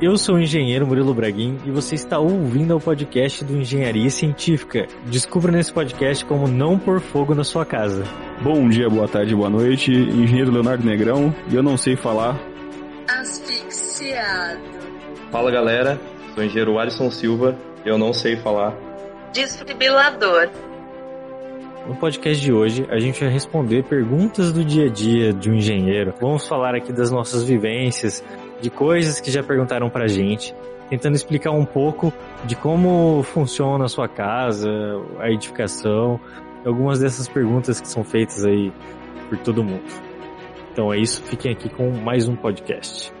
Eu sou o engenheiro Murilo Braguin e você está ouvindo o podcast do Engenharia Científica. Descubra nesse podcast como não pôr fogo na sua casa. Bom dia, boa tarde, boa noite. Engenheiro Leonardo Negrão e eu não sei falar. Asfixiado. Fala galera, sou o engenheiro Alisson Silva e eu não sei falar. Desfibrilador. No podcast de hoje, a gente vai responder perguntas do dia a dia de um engenheiro. Vamos falar aqui das nossas vivências, de coisas que já perguntaram pra gente, tentando explicar um pouco de como funciona a sua casa, a edificação, algumas dessas perguntas que são feitas aí por todo mundo. Então é isso, fiquem aqui com mais um podcast.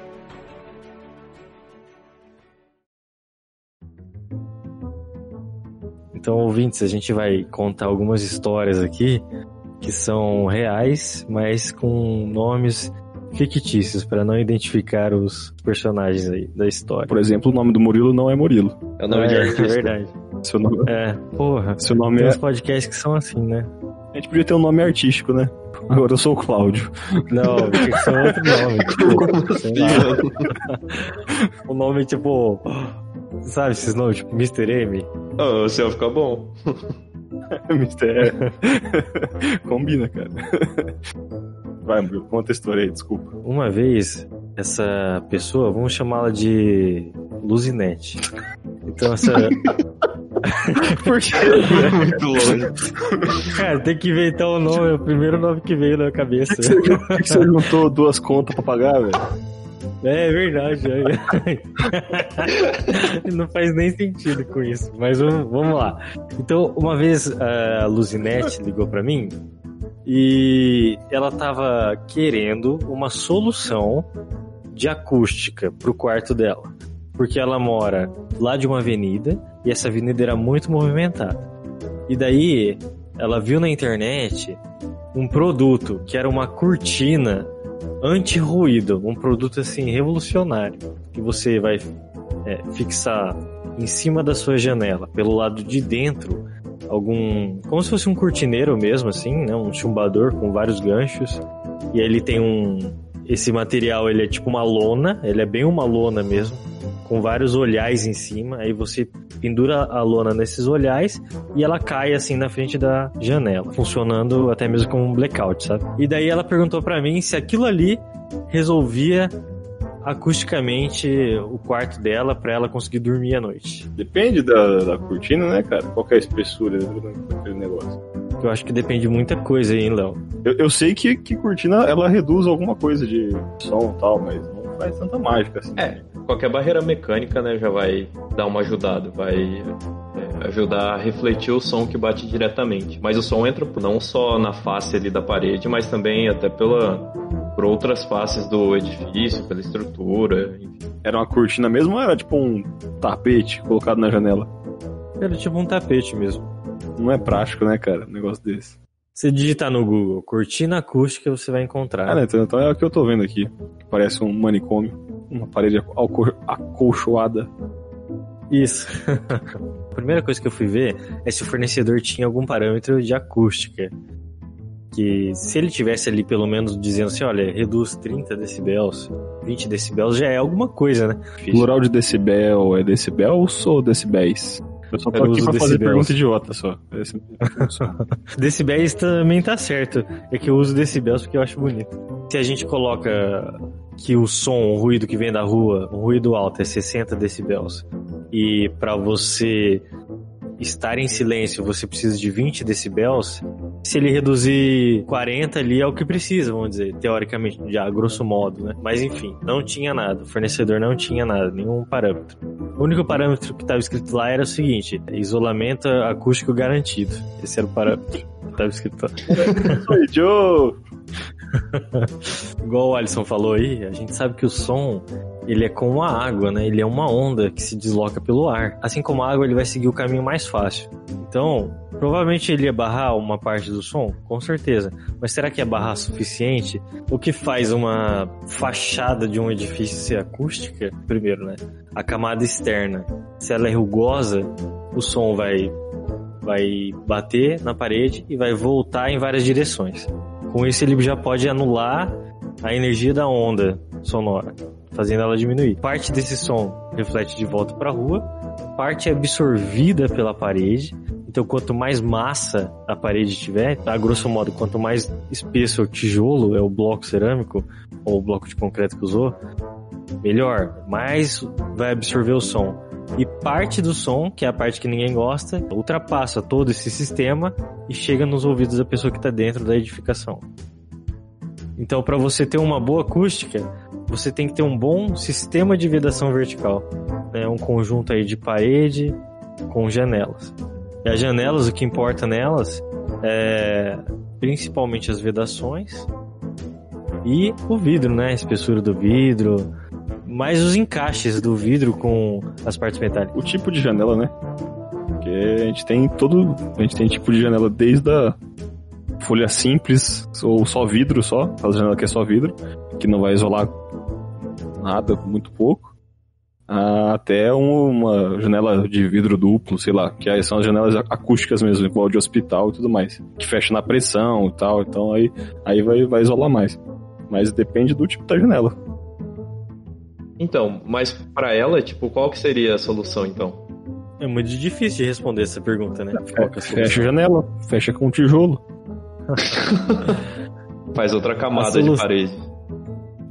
Então, ouvintes, a gente vai contar algumas histórias aqui que são reais, mas com nomes fictícios para não identificar os personagens aí da história. Por exemplo, o nome do Murilo não é Murilo. É o nome é, de artista. É verdade. Seu nome, É, porra. seu nome Tem é. uns podcasts que são assim, né? A gente podia ter um nome artístico, né? Agora eu sou o Cláudio. Não, tem que ser outro nome. Tipo, lá. O nome, tipo. Sabe esses nomes, tipo Mr. M? Oh, o seu fica bom. Mister. Combina, cara. Vai, Murilo, conta a história aí, desculpa. Uma vez, essa pessoa, vamos chamá-la de Luzinete. Então, essa. Por quê? Muito longe. Cara, tem que inventar o nome, é o primeiro nome que veio na cabeça. Por que você juntou duas contas pra pagar, velho? É verdade. é. Não faz nem sentido com isso. Mas vamos, vamos lá. Então, uma vez a Luzinete ligou pra mim e ela tava querendo uma solução de acústica pro quarto dela. Porque ela mora lá de uma avenida e essa avenida era muito movimentada. E daí ela viu na internet um produto que era uma cortina anti-ruído, um produto assim revolucionário que você vai é, fixar em cima da sua janela, pelo lado de dentro, algum, como se fosse um cortineiro mesmo assim, né, um chumbador com vários ganchos. E ele tem um esse material, ele é tipo uma lona, ele é bem uma lona mesmo, com vários olhais em cima. Aí você pendura a lona nesses olhais e ela cai assim na frente da janela, funcionando até mesmo como um blackout, sabe? E daí ela perguntou pra mim se aquilo ali resolvia acusticamente o quarto dela pra ela conseguir dormir à noite. Depende da, da cortina, né, cara? Qual que é a espessura daquele negócio? Eu acho que depende de muita coisa aí, hein, Léo? Eu, eu sei que, que cortina ela reduz alguma coisa de som e tal, mas não faz tanta mágica assim. É, qualquer barreira mecânica, né, já vai dar uma ajudada, vai é, ajudar a refletir o som que bate diretamente. Mas o som entra não só na face ali da parede, mas também até pela por outras faces do edifício, pela estrutura, enfim. Era uma cortina mesmo ou era tipo um tapete colocado na janela? Era tipo um tapete mesmo. Não é prático, né, cara? Um negócio desse. Se digitar no Google cortina acústica, você vai encontrar. Ah, né, então, então é o que eu tô vendo aqui. Parece um manicômio. Uma parede acolchoada. Isso. a primeira coisa que eu fui ver é se o fornecedor tinha algum parâmetro de acústica. Que se ele tivesse ali pelo menos dizendo assim, olha, reduz 30 decibéis, 20 decibéis, já é alguma coisa, né? Plural de decibel é decibels ou decibéis? Eu só tô Eu aqui pra fazer decibels. pergunta idiota só. Esse- Decibéis também tá certo. É que eu uso decibéis porque eu acho bonito. Se a gente coloca que o som, o ruído que vem da rua, o ruído alto é 60 decibéis, e para você estar em silêncio você precisa de 20 decibéis, se ele reduzir 40 ali é o que precisa, vamos dizer, teoricamente, já grosso modo, né? Mas enfim, não tinha nada, o fornecedor não tinha nada, nenhum parâmetro. O único parâmetro que estava escrito lá era o seguinte: isolamento acústico garantido. Esse era o parâmetro que estava escrito lá. Oi, Joe! Igual o Alisson falou aí, a gente sabe que o som ele é como a água, né? Ele é uma onda que se desloca pelo ar. Assim como a água, ele vai seguir o caminho mais fácil. Então, provavelmente ele ia barrar uma parte do som, com certeza. Mas será que é barrar suficiente? O que faz uma fachada de um edifício ser acústica? Primeiro, né? A camada externa. Se ela é rugosa, o som vai vai bater na parede e vai voltar em várias direções. Com isso ele já pode anular a energia da onda sonora, fazendo ela diminuir. Parte desse som reflete de volta para a rua, parte é absorvida pela parede. Então, quanto mais massa a parede tiver, a grosso modo, quanto mais espesso o tijolo, é o bloco cerâmico ou o bloco de concreto que usou, melhor, mais vai absorver o som. E parte do som, que é a parte que ninguém gosta, ultrapassa todo esse sistema e chega nos ouvidos da pessoa que está dentro da edificação. Então, para você ter uma boa acústica, você tem que ter um bom sistema de vedação vertical. Né? Um conjunto aí de parede com janelas. E as janelas, o que importa nelas é principalmente as vedações e o vidro, né? A espessura do vidro, mais os encaixes do vidro com as partes metálicas. O tipo de janela, né? Porque a gente tem todo. A gente tem tipo de janela desde a folha simples, ou só vidro só, aquela janela que é só vidro, que não vai isolar nada, muito pouco, até uma janela de vidro duplo, sei lá, que aí são as janelas acústicas mesmo, igual de hospital e tudo mais, que fecha na pressão e tal, então aí, aí vai, vai isolar mais. Mas depende do tipo da janela. Então, mas para ela, tipo, qual que seria a solução então? É muito difícil de responder essa pergunta, né? É, fecha a janela, fecha com tijolo. Faz outra camada de parede.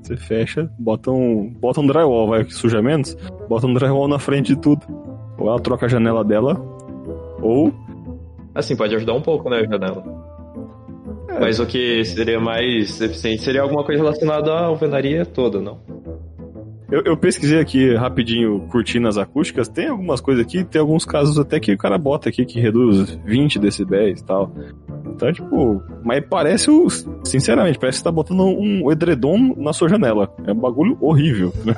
Você fecha, bota um, bota um drywall, vai que suja menos, bota um drywall na frente de tudo. Ou ela troca a janela dela, ou. Assim, pode ajudar um pouco, né, a janela. É. Mas o que seria mais eficiente seria alguma coisa relacionada à alvenaria toda, não? Eu, eu, pesquisei aqui rapidinho cortinas acústicas, tem algumas coisas aqui, tem alguns casos até que o cara bota aqui que reduz 20 decibéis e tal. Então, tipo, mas parece, o, sinceramente, parece que você tá botando um edredom na sua janela. É um bagulho horrível, né?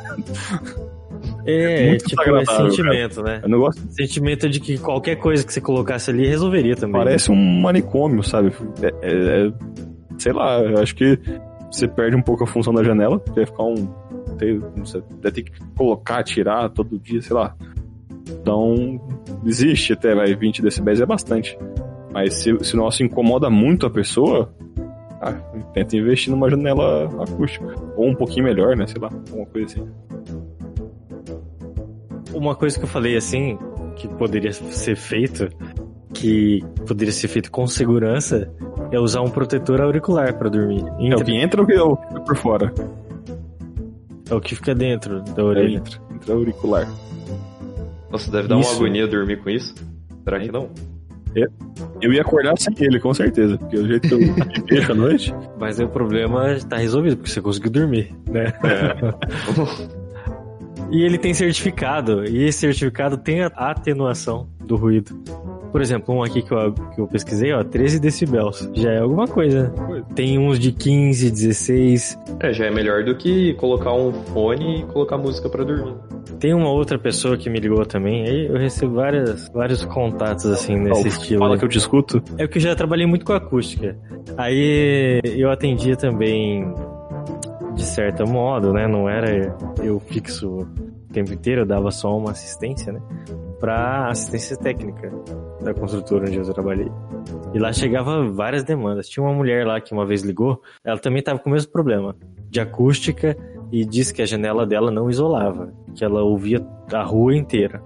É, Muito tipo, é sentimento, cara. né? Eu não gosto. Sentimento de que qualquer coisa que você colocasse ali resolveria também. Parece né? um manicômio, sabe? É, é, é, sei lá, eu acho que você perde um pouco a função da janela, vai ficar um ter, você vai ter que colocar, tirar todo dia, sei lá. Então, existe até, vai, 20 decibéis é bastante. Mas se, se o nosso incomoda muito a pessoa, ah, tenta investir numa janela acústica. Ou um pouquinho melhor, né? Sei lá, alguma coisa assim. Uma coisa que eu falei assim, que poderia ser feito, que poderia ser feito com segurança, é usar um protetor auricular para dormir. Entra... É o que entra ou o que fica por fora? É o que fica dentro da orelha. Entra, entra auricular. Nossa, deve dar isso. uma agonia dormir com isso? Será que não? Eu, eu ia acordar sem ele, com certeza, porque o jeito que eu vejo à noite. Mas aí o problema está resolvido, porque você conseguiu dormir, né? É. E ele tem certificado, e esse certificado tem a atenuação do ruído. Por exemplo, um aqui que eu, que eu pesquisei, ó, 13 decibéis. Já é alguma coisa. Tem uns de 15, 16. É, já é melhor do que colocar um fone e colocar música para dormir. Tem uma outra pessoa que me ligou também, aí eu recebo várias, vários contatos assim nesse oh, estilo. Fala que eu discuto. É que eu já trabalhei muito com acústica. Aí eu atendia também de certo modo, né? Não era eu fixo tempo inteiro, eu dava só uma assistência, né? Para assistência técnica da construtora onde eu trabalhei. E lá chegava várias demandas. Tinha uma mulher lá que uma vez ligou, ela também estava com o mesmo problema de acústica e disse que a janela dela não isolava, que ela ouvia a rua inteira.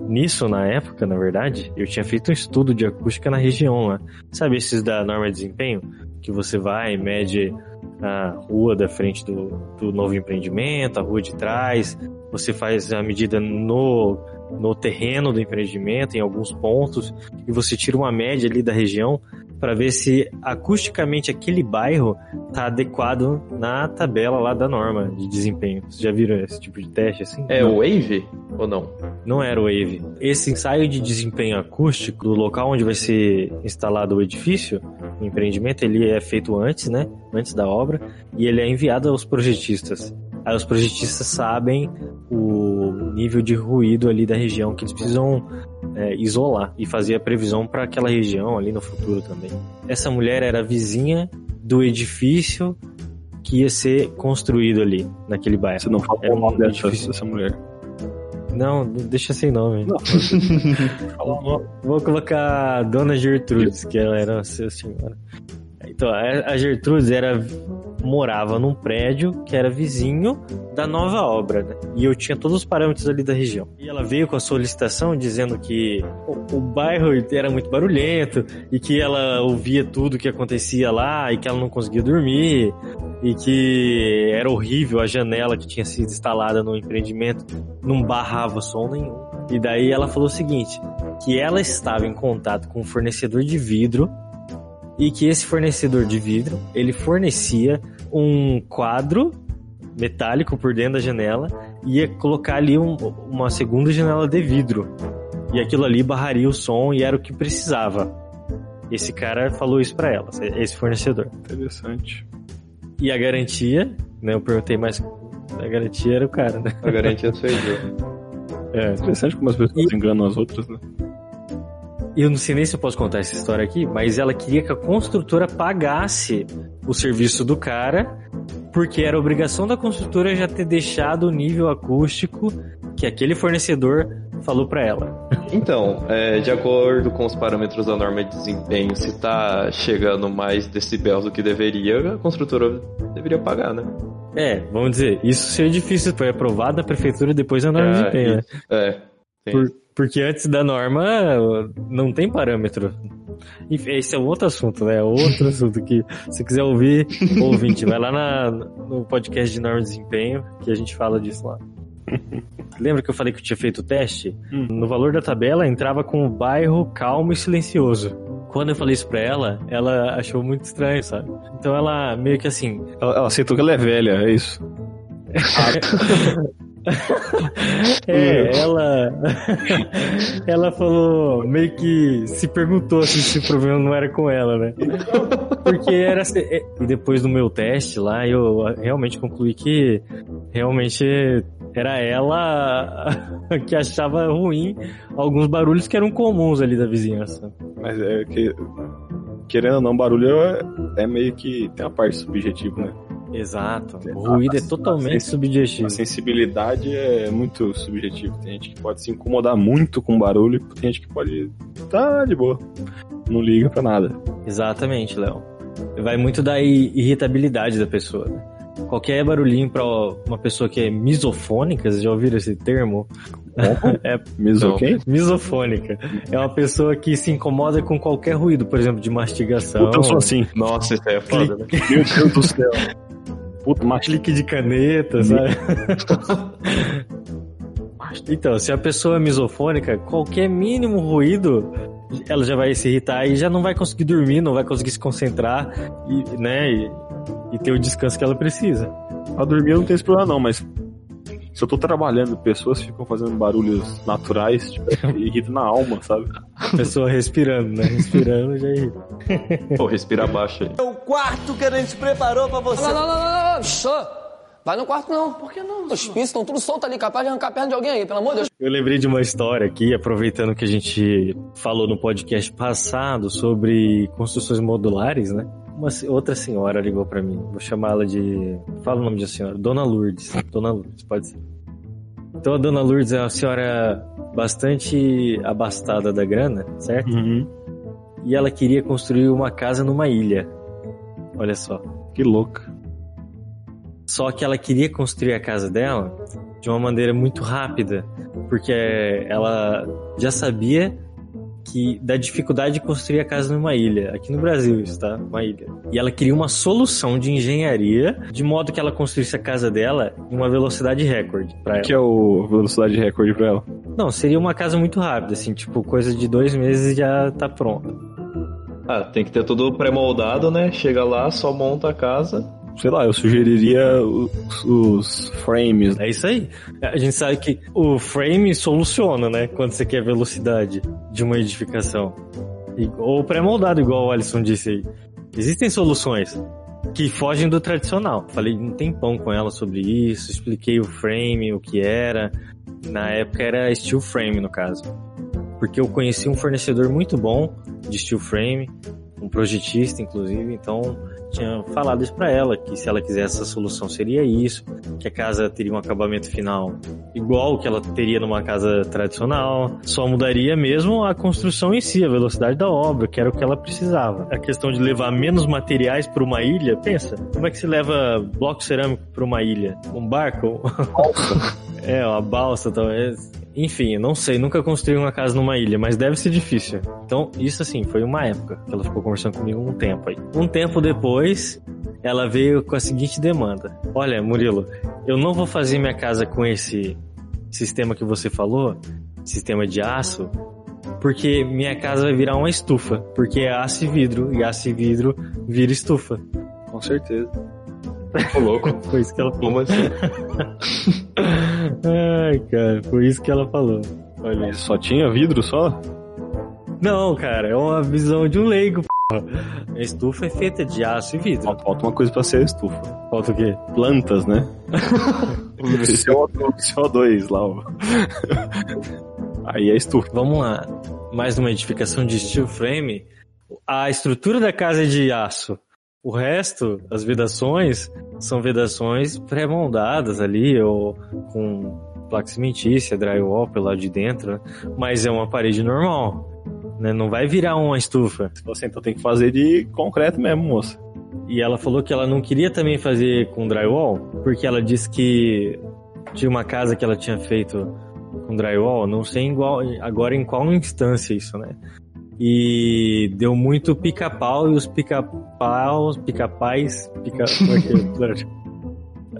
Nisso, na época, na verdade, eu tinha feito um estudo de acústica na região lá. Sabe esses da norma de desempenho? Que você vai, mede a rua da frente do, do novo empreendimento, a rua de trás, você faz a medida no, no terreno do empreendimento, em alguns pontos, e você tira uma média ali da região para ver se acusticamente aquele bairro está adequado na tabela lá da norma de desempenho. Vocês já viram esse tipo de teste assim? É o Wave ou não? Não era o Wave. Esse ensaio de desempenho acústico do local onde vai ser instalado o edifício, o empreendimento, ele é feito antes, né? Antes da obra, e ele é enviado aos projetistas. Aí os projetistas sabem o nível de ruído ali da região que eles precisam é, isolar e fazer a previsão para aquela região ali no futuro também. Essa mulher era vizinha do edifício que ia ser construído ali, naquele bairro. Você não fala o nome dessa, dessa mulher. Não, deixa sem nome. Não. vou, vou, colocar Dona Gertrudes, que ela era a senhora. Então, a Gertrudes era morava num prédio que era vizinho da nova obra, né? E eu tinha todos os parâmetros ali da região. E ela veio com a solicitação dizendo que o, o bairro era muito barulhento e que ela ouvia tudo que acontecia lá e que ela não conseguia dormir e que era horrível a janela que tinha sido instalada no empreendimento não barrava som nenhum. E daí ela falou o seguinte, que ela estava em contato com um fornecedor de vidro e que esse fornecedor de vidro, ele fornecia um quadro metálico por dentro da janela e ia colocar ali um- uma segunda janela de vidro. E aquilo ali barraria o som e era o que precisava. Esse cara falou isso pra ela, esse fornecedor. Interessante. E a garantia, né? Eu perguntei mais. A garantia era o cara, né? A garantia sou eu. É. Interessante como as pessoas enganam as outras, né? Eu não sei nem se eu posso contar essa história aqui, mas ela queria que a construtora pagasse o serviço do cara, porque era obrigação da construtora já ter deixado o nível acústico que aquele fornecedor falou pra ela. Então, é, de acordo com os parâmetros da norma de desempenho, se tá chegando mais decibéis do que deveria, a construtora deveria pagar, né? É, vamos dizer, isso seria difícil, foi aprovado na prefeitura depois da norma de É, desempenho, né? É. tem Por-. Porque antes da norma não tem parâmetro. Enfim, esse é outro assunto, né? É Outro assunto que se quiser ouvir, ouvinte, vai lá na- no podcast de norma de desempenho que a gente fala disso lá. Lembra que eu falei que eu tinha feito o teste? Hum. No valor da tabela entrava com o bairro calmo e silencioso. Quando eu falei isso pra ela, ela achou muito estranho, sabe? Então ela meio que assim, Ela, ela aceitou que ela é velha, é isso. É, ela. ela falou, meio que se perguntou assim, se o problema não era com ela, né? Porque era. se- é, E depois do meu teste lá, eu realmente concluí que realmente era ela que achava ruim alguns barulhos que eram comuns ali da vizinhança. Mas é que. Querendo ou não, barulho é, é meio que. Tem uma parte subjetiva, né? Exato. O ruído é A- totalmente subjetivo. A sensibilidade é muito subjetiva. Tem gente que pode se incomodar muito com barulho, tem gente que pode. Tá de boa. Não liga pra nada. Exatamente, Léo. Vai muito da irritabilidade da pessoa. né? Qualquer barulhinho pra uma pessoa que é misofônica, vocês já ouviram esse termo? É quem? misofônica. É uma pessoa que se incomoda com qualquer ruído, por exemplo, de mastigação, Puta, eu sou assim. Nossa, isso aí é foda, né? Meu Deus do céu. Puta, macho. clique de caneta, sabe? Então, se a pessoa é misofônica, qualquer mínimo ruído, ela já vai se irritar e já não vai conseguir dormir, não vai conseguir se concentrar e, né, e, e ter o descanso que ela precisa. Pra dormir eu não tenho esse problema, não, mas. Se eu tô trabalhando, pessoas ficam fazendo barulhos naturais, tipo, irrita na alma, sabe? A pessoa respirando, né? Respirando já irrita. Pô, respira baixo aí. O quarto que a gente preparou pra você. Não, não, não, não, não. Vai no quarto não. Por que não? Os pinços estão tudo soltos ali, capaz de arrancar a perna de alguém aí, pelo amor de Deus. Eu lembrei de uma história aqui, aproveitando que a gente falou no podcast passado sobre construções modulares, né? Uma outra senhora ligou pra mim. Vou chamá-la de. Fala o nome da senhora. Dona Lourdes. Dona Lourdes, pode ser. Então a Dona Lourdes é uma senhora bastante abastada da grana, certo? Uhum. E ela queria construir uma casa numa ilha. Olha só. Que louca. Só que ela queria construir a casa dela de uma maneira muito rápida, porque ela já sabia que da dificuldade de construir a casa numa ilha, aqui no Brasil isso, tá? Uma ilha. E ela queria uma solução de engenharia de modo que ela construísse a casa dela em uma velocidade recorde para ela. que é o velocidade recorde pra ela? Não, seria uma casa muito rápida, assim, tipo coisa de dois meses e já tá pronta. Ah, tem que ter tudo pré-moldado, né? Chega lá, só monta a casa. Sei lá, eu sugeriria os, os frames. É isso aí. A gente sabe que o frame soluciona, né? Quando você quer velocidade de uma edificação. Ou pré-moldado, igual o Alisson disse aí. Existem soluções que fogem do tradicional. Falei um tempão com ela sobre isso, expliquei o frame, o que era. Na época era steel frame, no caso. Porque eu conheci um fornecedor muito bom de steel frame, um projetista, inclusive, então tinha falado isso pra ela, que se ela quisesse essa solução seria isso, que a casa teria um acabamento final igual que ela teria numa casa tradicional, só mudaria mesmo a construção em si, a velocidade da obra, que era o que ela precisava. A questão de levar menos materiais para uma ilha, pensa, como é que se leva bloco cerâmico para uma ilha? Um barco? é, uma balsa talvez. Enfim, não sei, nunca construí uma casa numa ilha, mas deve ser difícil. Então, isso assim, foi uma época que ela ficou conversando comigo um tempo aí. Um tempo depois, ela veio com a seguinte demanda: Olha, Murilo, eu não vou fazer minha casa com esse sistema que você falou, sistema de aço, porque minha casa vai virar uma estufa, porque é aço e vidro, e aço e vidro vira estufa. Com certeza. Ô, louco. Foi isso que ela falou. Como assim? Ai, cara, foi isso que ela falou. Olha só tinha vidro só? Não, cara, é uma visão de um leigo, porra. A estufa é feita de aço e vidro. Só Falta uma coisa pra ser a estufa. Falta o quê? Plantas, né? CO2, CO2 lá, ó. Aí é estufa. Vamos lá. Mais uma edificação de steel frame. A estrutura da casa é de aço. O resto, as vedações, são vedações pré-moldadas ali, ou com placa cimentícia, drywall pelo lado de dentro, né? mas é uma parede normal. Né? Não vai virar uma estufa. Você então tem que fazer de concreto mesmo, moça. E ela falou que ela não queria também fazer com drywall, porque ela disse que tinha uma casa que ela tinha feito com drywall, não sei igual, agora em qual instância isso, né? E deu muito pica-pau e os pica-paus, pica-pais, pica... é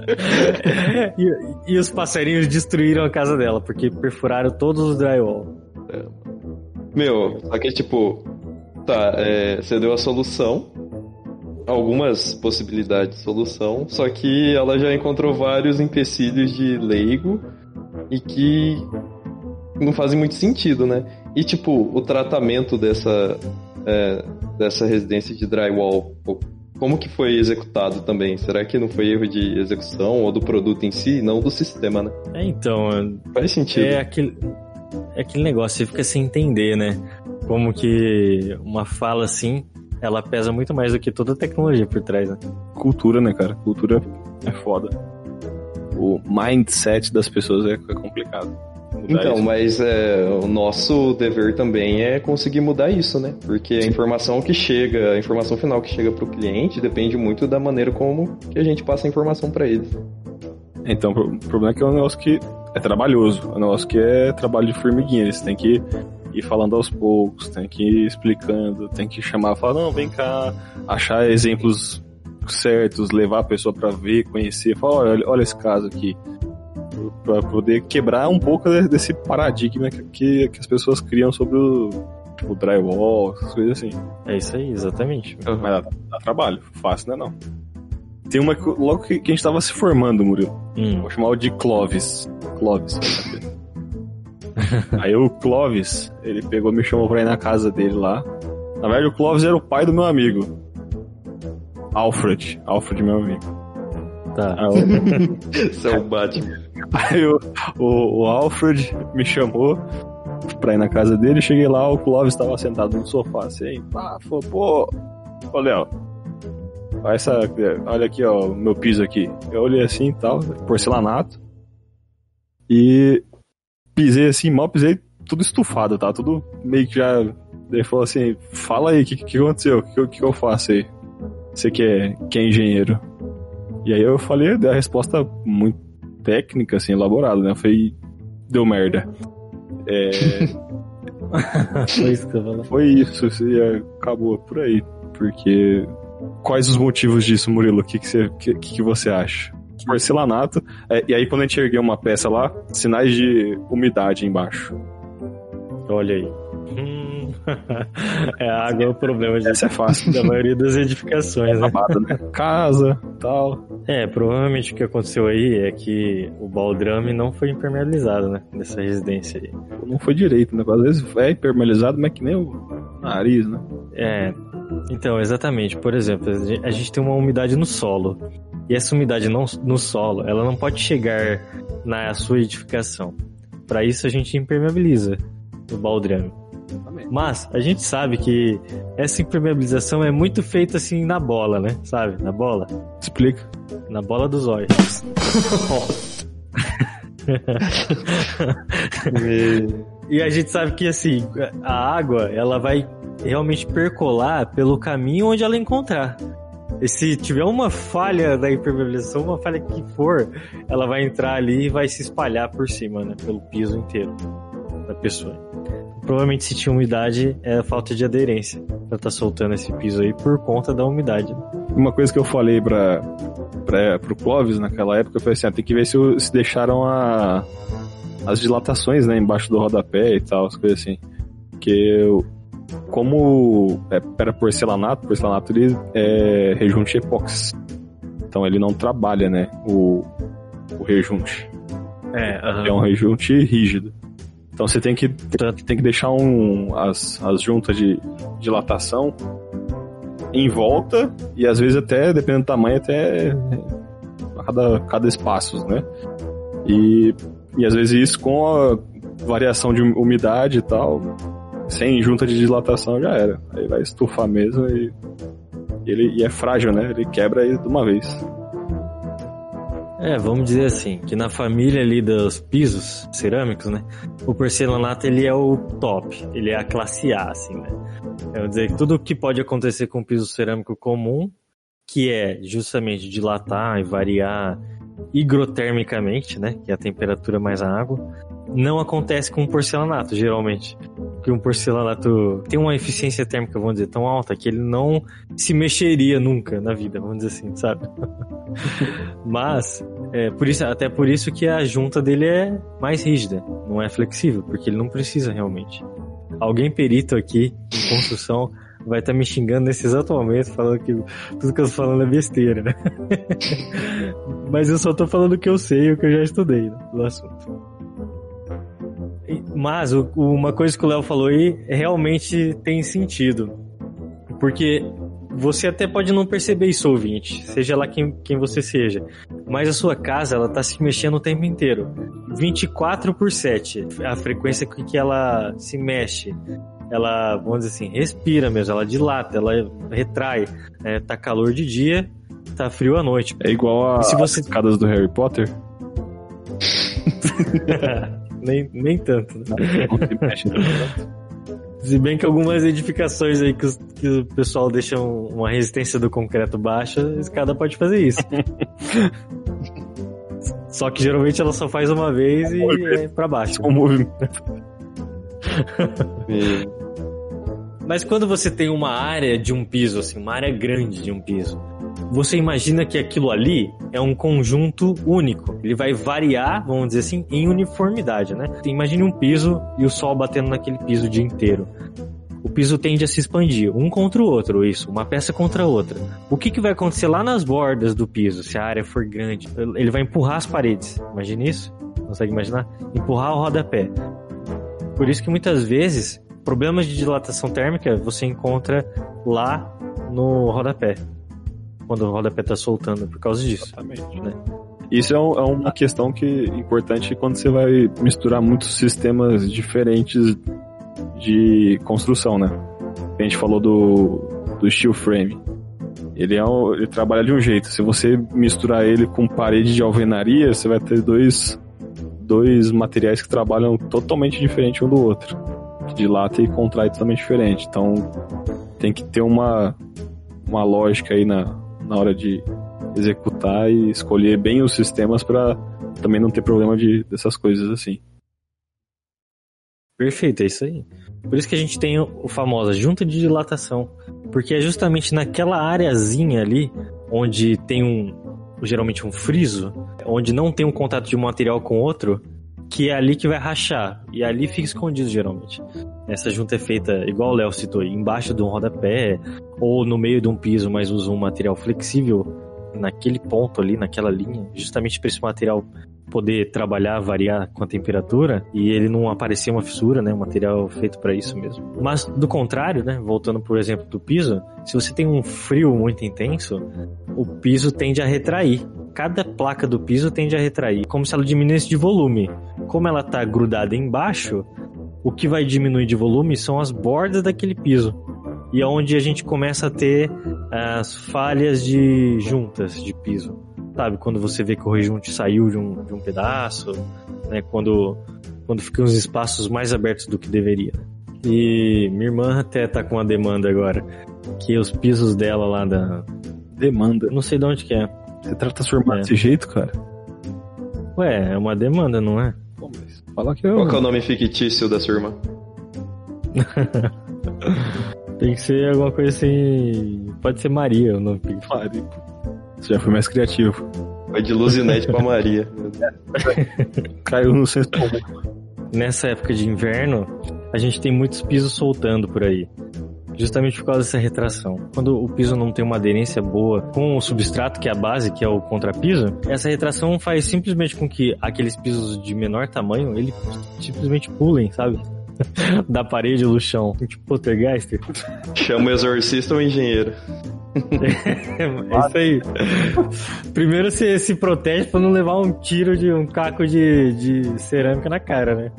é? e, e os passarinhos destruíram a casa dela, porque perfuraram todos os drywall. Meu, só que tipo, tá, é, você deu a solução, algumas possibilidades de solução, só que ela já encontrou vários empecilhos de leigo e que não fazem muito sentido, né? E tipo, o tratamento dessa, é, dessa residência de drywall, como que foi executado também? Será que não foi erro de execução ou do produto em si, não do sistema, né? É, então, Faz sentido. é aquele, é aquele negócio, você fica sem entender, né? Como que uma fala assim, ela pesa muito mais do que toda a tecnologia por trás, né? Cultura, né, cara? Cultura é foda. O mindset das pessoas é é complicado. Então, isso. mas é, o nosso dever também é conseguir mudar isso, né? Porque a informação que chega, a informação final que chega pro cliente depende muito da maneira como que a gente passa a informação para eles. Então, o pro- o problema é que é um negócio que é trabalhoso. É um negócio que é trabalho de formiguinha. Eles têm que ir falando aos poucos, tem que ir explicando, tem que chamar, falar, não, vem cá, achar exemplos certos, levar a pessoa pra ver, conhecer, falar, olha, olha esse caso aqui. Pra poder quebrar um pouco de- desse paradigma que, que, as pessoas criam sobre o, o drywall, essas coisas assim. É isso aí, exatamente. Mas dá, dá trabalho, fácil não é não. Tem uma que logo que, que a gente tava se formando, Murilo. Hum, Vou chamar o de Clovis. Clovis. Aí o Clovis, ele pegou e me chamou pra ir na casa dele lá. Na verdade, o Clovis era o pai do meu amigo. Alfred. Alfred, meu amigo. tá. Aí, o- Isso é o Batman. aí o, o, o Alfred me chamou pra ir na casa dele. Cheguei lá, o Clovis tava sentado no sofá, assim. Pá, falou, pô, ô Léo, olha, essa, olha aqui, ó, o meu piso aqui. Eu olhei assim e tal, porcelanato. E pisei assim, mal pisei tudo estufado, tá? Tudo meio que já. Ele falou assim: fala aí, o que, que aconteceu? O que, que eu faço aí? Você que é, que é engenheiro. E aí eu falei, dei a resposta muito técnica, assim, elaborada, né? Falei, deu merda. É, Foi isso que eu falei. foi isso, é, acabou por aí. Porque. Quais os motivos disso, Murilo? O que, que, você, que, que você acha? Porcelanato. é, e aí, quando a gente ergueu uma peça lá, sinais de umidade embaixo. Olha aí. Hum, é a água é o problema de, Essa é fácil. da maioria das edificações, né? Babado, né? Casa, tal. É, provavelmente o que aconteceu aí é que o baldrame não foi impermeabilizado, né? Nessa residência aí. Não foi direito, né? Às vezes é impermeabilizado, mas que nem o nariz, né? É, então, exatamente. Por exemplo, a gente- a gente tem uma umidade no solo. E essa umidade não, no solo, ela não pode chegar na sua edificação. Para isso a gente impermeabiliza o baldrame. Mas a gente sabe que essa impermeabilização é muito feita assim na bola, né? Sabe? Na bola. Explica. Na bola dos olhos. e a gente sabe que assim, a água, ela vai realmente percolar pelo caminho onde ela encontrar. E se tiver uma falha da impermeabilização, uma falha que for, ela vai entrar ali e vai se espalhar por cima, né? Pelo piso inteiro da pessoa. Provavelmente se tinha umidade, é falta de aderência. Ela tá soltando esse piso aí por conta da umidade. Uma coisa que eu falei pra, pra, pro Clóvis naquela época foi assim, ah, tem que ver se, se deixaram a, as dilatações, né, embaixo do rodapé e tal, as coisas assim. Porque como é, era porcelanato, porcelanato ele é rejunte epóxi. Então ele não trabalha, né, o, o rejunte. É, uhum. é um rejunte rígido. Então você tem que, tem que deixar um, as, as juntas de dilatação em volta e às vezes até, dependendo do tamanho, até cada, cada espaço, né? E, e às vezes isso com a variação de umidade e tal, sem junta de dilatação já era. Aí vai estufar mesmo e, e ele e é frágil, né? Ele quebra aí de uma vez. É, vamos dizer assim, que na família ali dos pisos cerâmicos, né? O porcelanato ele é o top, ele é a classe A, assim, né? Vamos dizer que tudo que pode acontecer com o piso cerâmico comum, que é justamente dilatar e variar higrotermicamente, né? Que é a temperatura mais a água, não acontece com porcelanato, geralmente. Porque um porcelanato tem uma eficiência térmica, vamos dizer, tão alta que ele não se mexeria nunca na vida, vamos dizer assim, sabe? Mas, é, por isso, até por isso que a junta dele é mais rígida, não é flexível, porque ele não precisa realmente. Alguém perito aqui em construção vai estar tá me xingando nesse exato momento, falando que tudo que eu tô falando é besteira, né? Mas eu só tô falando o que eu sei, o que eu já estudei né, do assunto. Mas o, uma coisa que o Léo falou aí realmente tem sentido. Porque você até pode não perceber isso, ouvinte, seja lá quem, quem você seja. Mas a sua casa, ela tá se mexendo o tempo inteiro. 24 por 7, a frequência com que ela se mexe. Ela, vamos dizer assim, respira mesmo, ela dilata, ela retrai. É, tá calor de dia, tá frio à noite. É igual a, se você... as escadas do Harry Potter? nem, nem tanto. Né? Se bem que algumas edificações aí que, os, que o pessoal deixa uma resistência do concreto baixa, a escada pode fazer isso. só que geralmente ela só faz uma vez e é pra baixo. Um movimento. Mas quando você tem uma área de um piso, assim, uma área grande de um piso, você imagina que aquilo ali é um conjunto único. Ele vai variar, vamos dizer assim, em uniformidade, né? Imagine um piso e o sol batendo naquele piso o dia inteiro. O piso tende a se expandir, um contra o outro, isso, uma peça contra a outra. O que, que vai acontecer lá nas bordas do piso, se a área for grande? Ele vai empurrar as paredes. Imagine isso? Consegue imaginar? Empurrar o rodapé. Por isso que muitas vezes problemas de dilatação térmica você encontra lá no rodapé quando o rodapé tá soltando por causa disso. Exatamente. Né? Isso é, um, é, uma questão que é importante quando você vai misturar muitos sistemas diferentes de construção, né? A gente falou do, do steel frame. Ele, é um, ele trabalha de um jeito. Se você misturar ele com parede de alvenaria, você vai ter dois, dois materiais que trabalham totalmente diferente um do outro. Que dilata e contrai totalmente diferente. Então tem que ter uma, uma lógica aí na, na hora de executar e escolher bem os sistemas para também não ter problema de, dessas coisas assim. Perfeito, é isso aí. Por isso que a gente tem o famosa junta de dilatação, porque é justamente naquela areazinha ali onde tem um geralmente um friso, onde não tem um contato de um material com outro, que é ali que vai rachar. E ali fica escondido, geralmente. Essa junta é feita, igual o Léo citou, embaixo de um rodapé, ou no meio de um piso, mas usa um material flexível naquele ponto ali, naquela linha, justamente para esse material poder trabalhar, variar com a temperatura e ele não aparecer uma fissura, né? Um material feito para isso mesmo. Mas do contrário, né? Voltando por exemplo do piso, se você tem um frio muito intenso, o piso tende a retrair. Cada placa do piso tende a retrair, como se ela diminuísse de volume. Como ela está grudada embaixo, o que vai diminuir de volume são as bordas daquele piso. E é onde a gente começa a ter as falhas de juntas de piso. Sabe, quando você vê que o rejunte saiu de um, de um pedaço, né? Quando, quando ficam os espaços mais abertos do que deveria. E minha irmã até tá com uma demanda agora. Que os pisos dela lá da. Demanda. Não sei de onde que é. Você trata sua irmã É. desse jeito, cara? Ué, é uma demanda, não é? Pô, mas fala que eu. Qual que é o nome fictício da sua irmã? Tem que ser alguma coisa assim. Pode ser Maria o nome. Pare. Você já foi mais criativo. Vai de Luzinete pra Maria. Caiu no senso comum. Nessa época de inverno, a gente tem muitos pisos soltando por aí. Justamente por causa dessa retração. Quando o piso não tem uma aderência boa com o substrato, que é a base, que é o contrapiso, essa retração faz simplesmente com que aqueles pisos de menor tamanho, ele simplesmente pulem, sabe? da parede do chão. Tipo poltergeist. Chama o exorcista ou o engenheiro? É isso aí. Primeiro você se protege pra não levar um tiro de um caco de, de cerâmica na cara, né?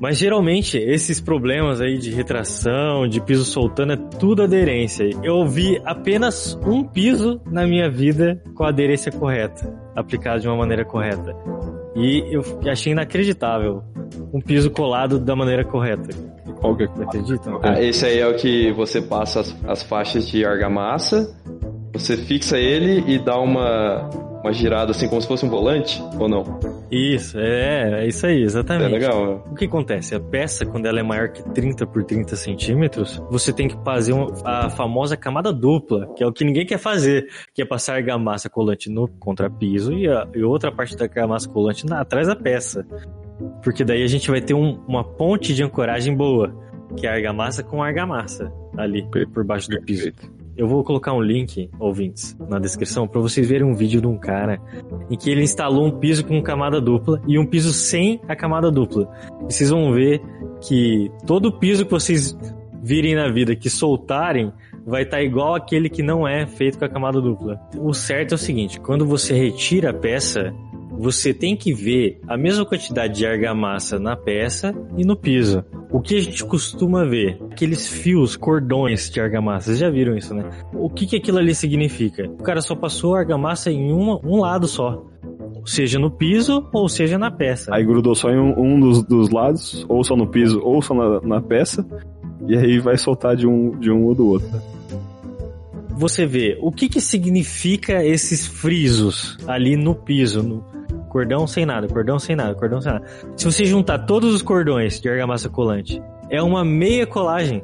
Mas geralmente esses problemas aí de retração, de piso soltando, é tudo aderência. Eu vi apenas um piso na minha vida com a aderência correta, aplicado de uma maneira correta. E eu achei inacreditável um piso colado da maneira correta. Qual que é? Não acreditam? Ah, esse aí é o que você passa as, as faixas de argamassa, você fixa ele e dá uma, uma girada assim como se fosse um volante, ou não? Isso, é, é isso aí, É exatamente. legal, né? O que acontece? A peça, quando ela é maior que 30 por 30 centímetros, você tem que fazer uma- a famosa camada dupla, que é o que ninguém quer fazer, que é passar argamassa colante no contrapiso e, a, e outra parte da argamassa colante na, atrás da peça. Porque daí a gente vai ter um- uma ponte de ancoragem boa, que é argamassa com argamassa ali por baixo do piso. Eu vou colocar um link, ouvintes, na descrição para vocês verem um vídeo de um cara em que ele instalou um piso com camada dupla e um piso sem a camada dupla. E vocês vão ver que todo piso que vocês virem na vida que soltarem vai estar igual aquele que não é feito com a camada dupla. O certo é o seguinte, quando você retira a peça, você tem que ver a mesma quantidade de argamassa na peça e no piso. O que a gente costuma ver? Aqueles fios, cordões de argamassa. Vocês já viram isso, né? O que, que aquilo ali significa? O cara só passou a argamassa em uma- um lado só. Seja no piso ou seja na peça. Aí grudou só em um, um dos, dos lados, ou só no piso, ou só na, na peça. E aí vai soltar de um, de um ou do outro. Você vê o que, que significa esses frisos ali no piso, no cordão sem nada, cordão sem nada, cordão sem nada. Se você juntar todos os cordões de argamassa colante, é uma meia colagem.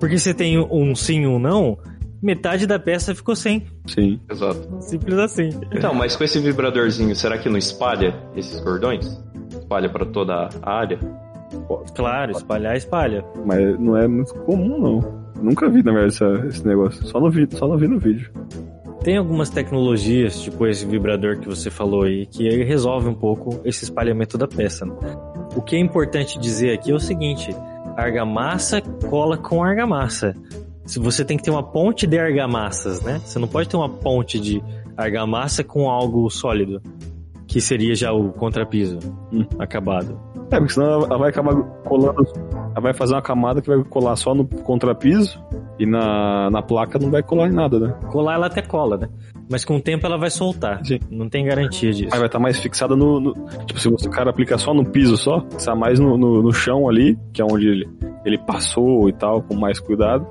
Porque você tem um sim e um não, metade da peça ficou sem. Sim. Exato. Simples assim. Então, mas com esse vibradorzinho, será que não espalha esses cordões? Espalha pra toda a área? Claro, espalhar, espalha. Mas não é muito comum, não. Nunca vi, na verdade, esse negócio. Só, no vídeo, só não vi no vídeo. Tem algumas tecnologias, tipo esse vibrador que você falou aí, que ele resolve um pouco esse espalhamento da peça. né? O que é importante dizer aqui é o seguinte: argamassa cola com argamassa. Se você tem que ter uma ponte de argamassas, né? Você não pode ter uma ponte de argamassa com algo sólido, que seria já o contrapiso Hum. acabado. É, porque senão ela- ela vai acabar colando. Ela vai fazer uma camada que vai colar só no contrapiso e na, na placa não vai colar em nada, né? Colar ela até cola, né? Mas com o tempo ela vai soltar. Sim. Não tem garantia disso. Aí vai estar mais fixada no, no- Tipo, se você, o cara aplicar só no piso só, está mais no, no, no chão ali, que é onde ele, ele passou e tal, com mais cuidado,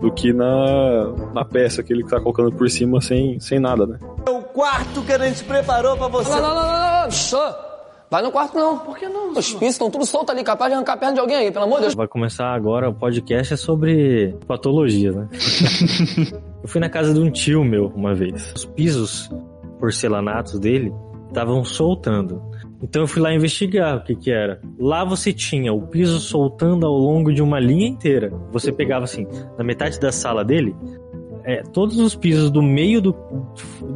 do que na, na peça que ele tá colocando por cima sem, sem nada, né? É o quarto que a gente preparou pra você. Não, não, não, não, não. Vai no quarto não. Por que não? Os pisos estão tudo soltos ali, capaz de arrancar a perna de alguém aí, pelo amor de Deus. Vai começar agora o podcast é sobre patologia, né? eu fui na casa de um tio meu uma vez. Os pisos porcelanatos dele estavam soltando. Então eu fui lá investigar o que que era. Lá você tinha o piso soltando ao longo de uma linha inteira. Você pegava assim, na metade da sala dele, é, todos os pisos do meio do,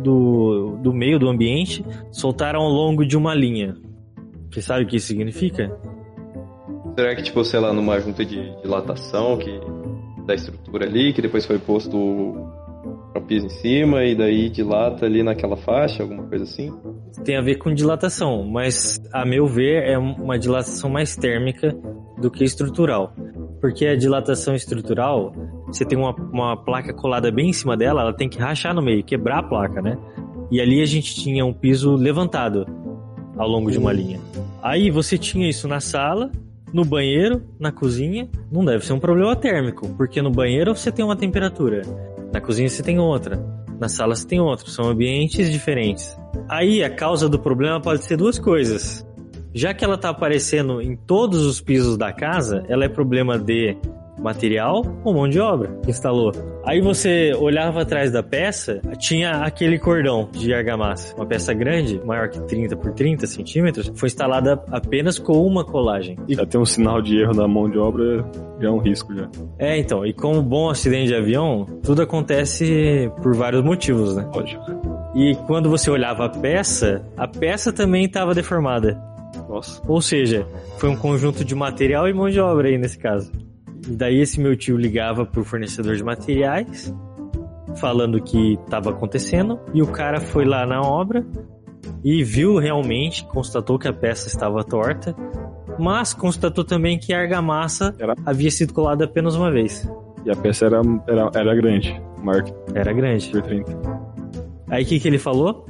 do, do meio do ambiente soltaram ao longo de uma linha. Você sabe o que isso significa? Será que, tipo, sei lá, numa junta de dilatação que da estrutura ali, que depois foi posto o piso em cima e daí dilata ali naquela faixa, alguma coisa assim? tem a ver com dilatação, mas a meu ver é uma dilatação mais térmica do que estrutural. Porque a dilatação estrutural, você tem uma, uma placa colada bem em cima dela, ela tem que rachar no meio, quebrar a placa, né? E ali a gente tinha um piso levantado ao longo de uma linha. Aí você tinha isso na sala, no banheiro, na cozinha, não deve ser um problema térmico, porque no banheiro você tem uma temperatura, na cozinha você tem outra, na sala você tem outra, são ambientes diferentes. Aí a causa do problema pode ser duas coisas. Já que ela está aparecendo em todos os pisos da casa, ela é problema de material ou mão de obra que instalou. Aí você olhava atrás da peça, tinha aquele cordão de argamassa. Uma peça grande, maior que 30 por 30 centímetros, foi instalada apenas com uma colagem. E já tem um sinal de erro da mão de obra, já é um risco já. É, então, e como bom acidente de avião, tudo acontece por vários motivos, né? Lógico. E quando você olhava a peça, a peça também estava deformada. Nossa. Ou seja, foi um conjunto de material e mão de obra aí nesse caso. Daí esse meu tio ligava pro fornecedor de materiais, falando o que estava acontecendo, e o cara foi lá na obra e viu realmente, constatou que a peça estava torta, mas constatou também que a argamassa Era- havia sido colada apenas uma vez. E a peça era, era, era grande, maior que Era grande. por 30. Aí o que, que ele falou?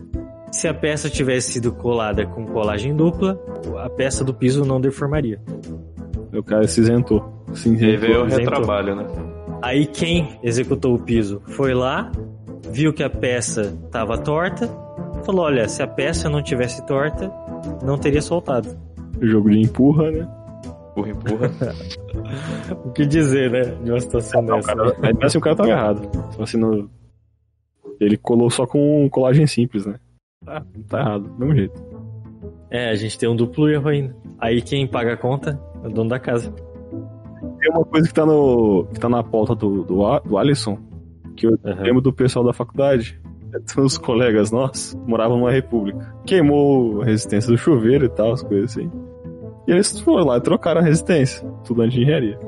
Se a peça tivesse sido colada com colagem dupla, a peça do piso não deformaria. O cara se isentou. Se E aí isentou. veio o retrabalho, né? Aí quem executou o piso foi lá, viu que a peça estava torta, falou: olha, se a peça não tivesse torta, não teria soltado. Jogo de empurra, né? Empurra, empurra. O que dizer, né? De uma situação Não, dessa. cara, aí assim o cara tava errado. Tipo assim, no... Ele colou só com colagem simples, né? Tá, tá errado, do mesmo jeito. É, a gente tem um duplo erro ainda. Aí quem paga a conta é o dono da casa. Tem uma coisa que tá, no, que tá na pauta do, do, do Alisson, que eu Aham. lembro do pessoal da faculdade. Uns colegas nossos moravam numa república. Queimou a resistência do chuveiro e tal, as coisas assim. E eles foram lá e trocaram a resistência, estudante de engenharia.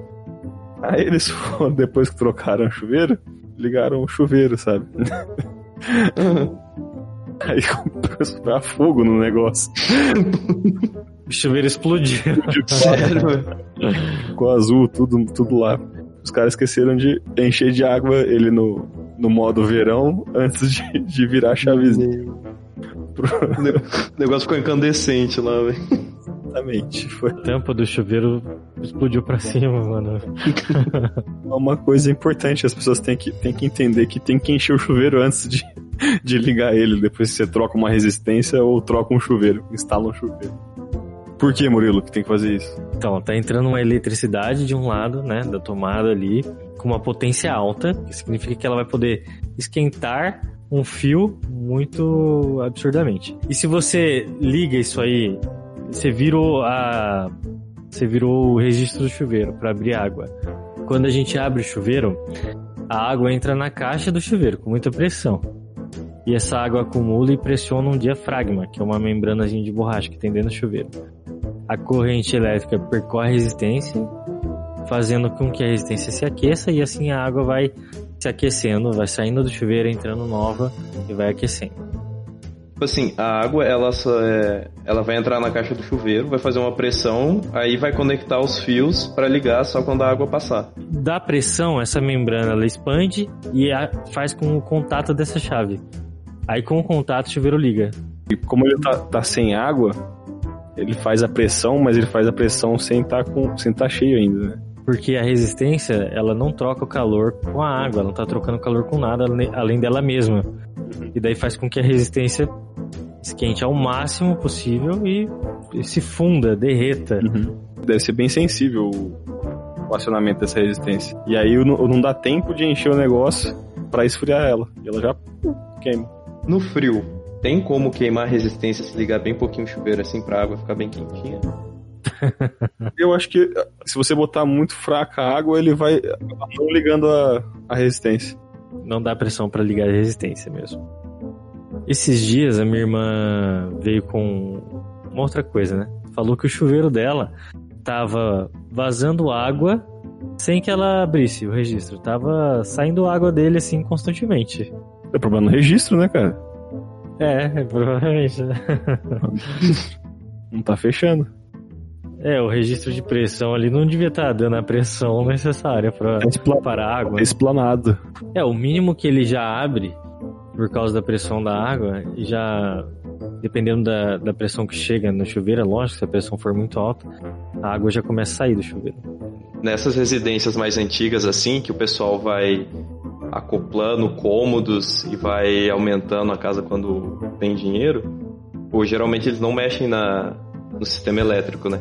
Aí eles foram, depois que trocaram o chuveiro, ligaram o chuveiro, sabe? Aí começou a fogo no negócio. O chuveiro explodiu. Sério? Ficou azul, tudo, tudo lá. Os caras esqueceram de encher de água ele no, no modo verão antes de, de virar a chavezinha. O negócio ficou incandescente lá, velho. Exatamente. Foi A tampa do chuveiro explodiu pra cima, mano. uma coisa importante. As pessoas têm que, têm que entender que tem que encher o chuveiro antes de, de ligar ele. Depois que você troca uma resistência ou troca um chuveiro. Instala um chuveiro. Por que, Murilo, que tem que fazer isso? Então, tá entrando uma eletricidade de um lado, né, da tomada ali, com uma potência alta, que significa que ela vai poder esquentar um fio muito absurdamente. E se você liga isso aí, você virou a você virou o registro do chuveiro para abrir água. Quando a gente abre o chuveiro, a água entra na caixa do chuveiro com muita pressão. E essa água acumula e pressiona um diafragma, que é uma membranazinha de borracha que tem dentro do chuveiro a corrente elétrica percorre a resistência, fazendo com que a resistência se aqueça e assim a água vai se aquecendo, vai saindo do chuveiro, entrando nova e vai aquecendo. Tipo assim, a água, ela, só é- ela vai entrar na caixa do chuveiro, vai fazer uma pressão, aí vai conectar os fios pra ligar só quando a água passar. Da pressão, essa membrana ela expande e a- faz com o contato dessa chave. Aí com o contato o chuveiro liga. E como ele tá, tá sem água, ele faz a pressão, mas ele faz a pressão sem estar com, sem tá cheio ainda, né? Porque a resistência, ela não troca o calor com a água, ela não tá trocando calor com nada além dela mesma. E daí faz com que a resistência esquente ao máximo possível e, e se funda, derreta. Deve ser bem sensível o, o acionamento dessa resistência. E aí não, não dá tempo de encher o negócio pra esfriar ela. E ela já queima. No frio, tem como queimar a resistência se ligar bem pouquinho o chuveiro assim pra água ficar bem quentinha? Eu acho que se você botar muito fraca a água, ele vai acabar não ligando a, a resistência. Não dá pressão pra ligar a resistência mesmo. Esses dias a minha irmã veio com uma outra coisa, né? Falou que o chuveiro dela tava vazando água sem que ela abrisse o registro. Tava saindo água dele assim constantemente. É problema no registro, né, cara? É, provavelmente. Não tá fechando. É, o registro de pressão ali não devia estar dando a pressão necessária pra, É expla- para a água. Esplanado. É, o mínimo que ele já abre por causa da pressão da água, já dependendo da, da pressão que chega no chuveiro, é lógico, se a pressão for muito alta, a água já começa a sair do chuveiro. Nessas residências mais antigas assim, que o pessoal vai acoplando cômodos e vai aumentando a casa quando tem dinheiro, ou geralmente eles não mexem na, no sistema elétrico, né?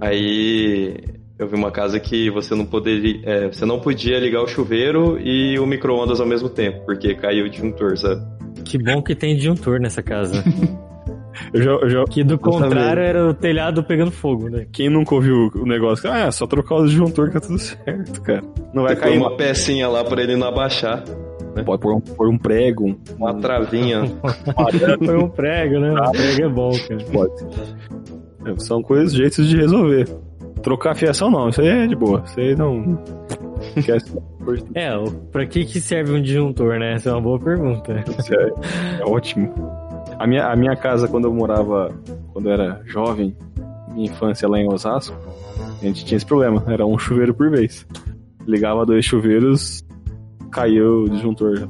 Aí eu vi uma casa que você não poderia, é, você não podia ligar o chuveiro e o micro-ondas ao mesmo tempo, porque caiu o disjuntor, sabe? Que bom que tem disjuntor nessa casa. Eu já, eu já- Que do contrário era o telhado pegando fogo, né? Quem nunca ouviu o negócio? Ah, é só trocar o disjuntor que tá tudo certo, cara. Não vai Vai cair uma pecinha lá pra ele não abaixar, Pode pôr um, pôr um prego, um, uma travinha. Foi um prego, né? Um prego é bom, cara. pode. É, São coisas, jeitos de resolver. Trocar a fiação não, isso aí é de boa. Isso aí não. Esquece. É, pra que que serve um disjuntor, né? Essa é uma boa pergunta. Isso é, é ótimo. A minha, a minha casa, quando eu morava, quando eu era jovem, minha infância lá em Osasco, a gente tinha esse problema. Era um chuveiro por vez. Ligava dois chuveiros, caiu o disjuntor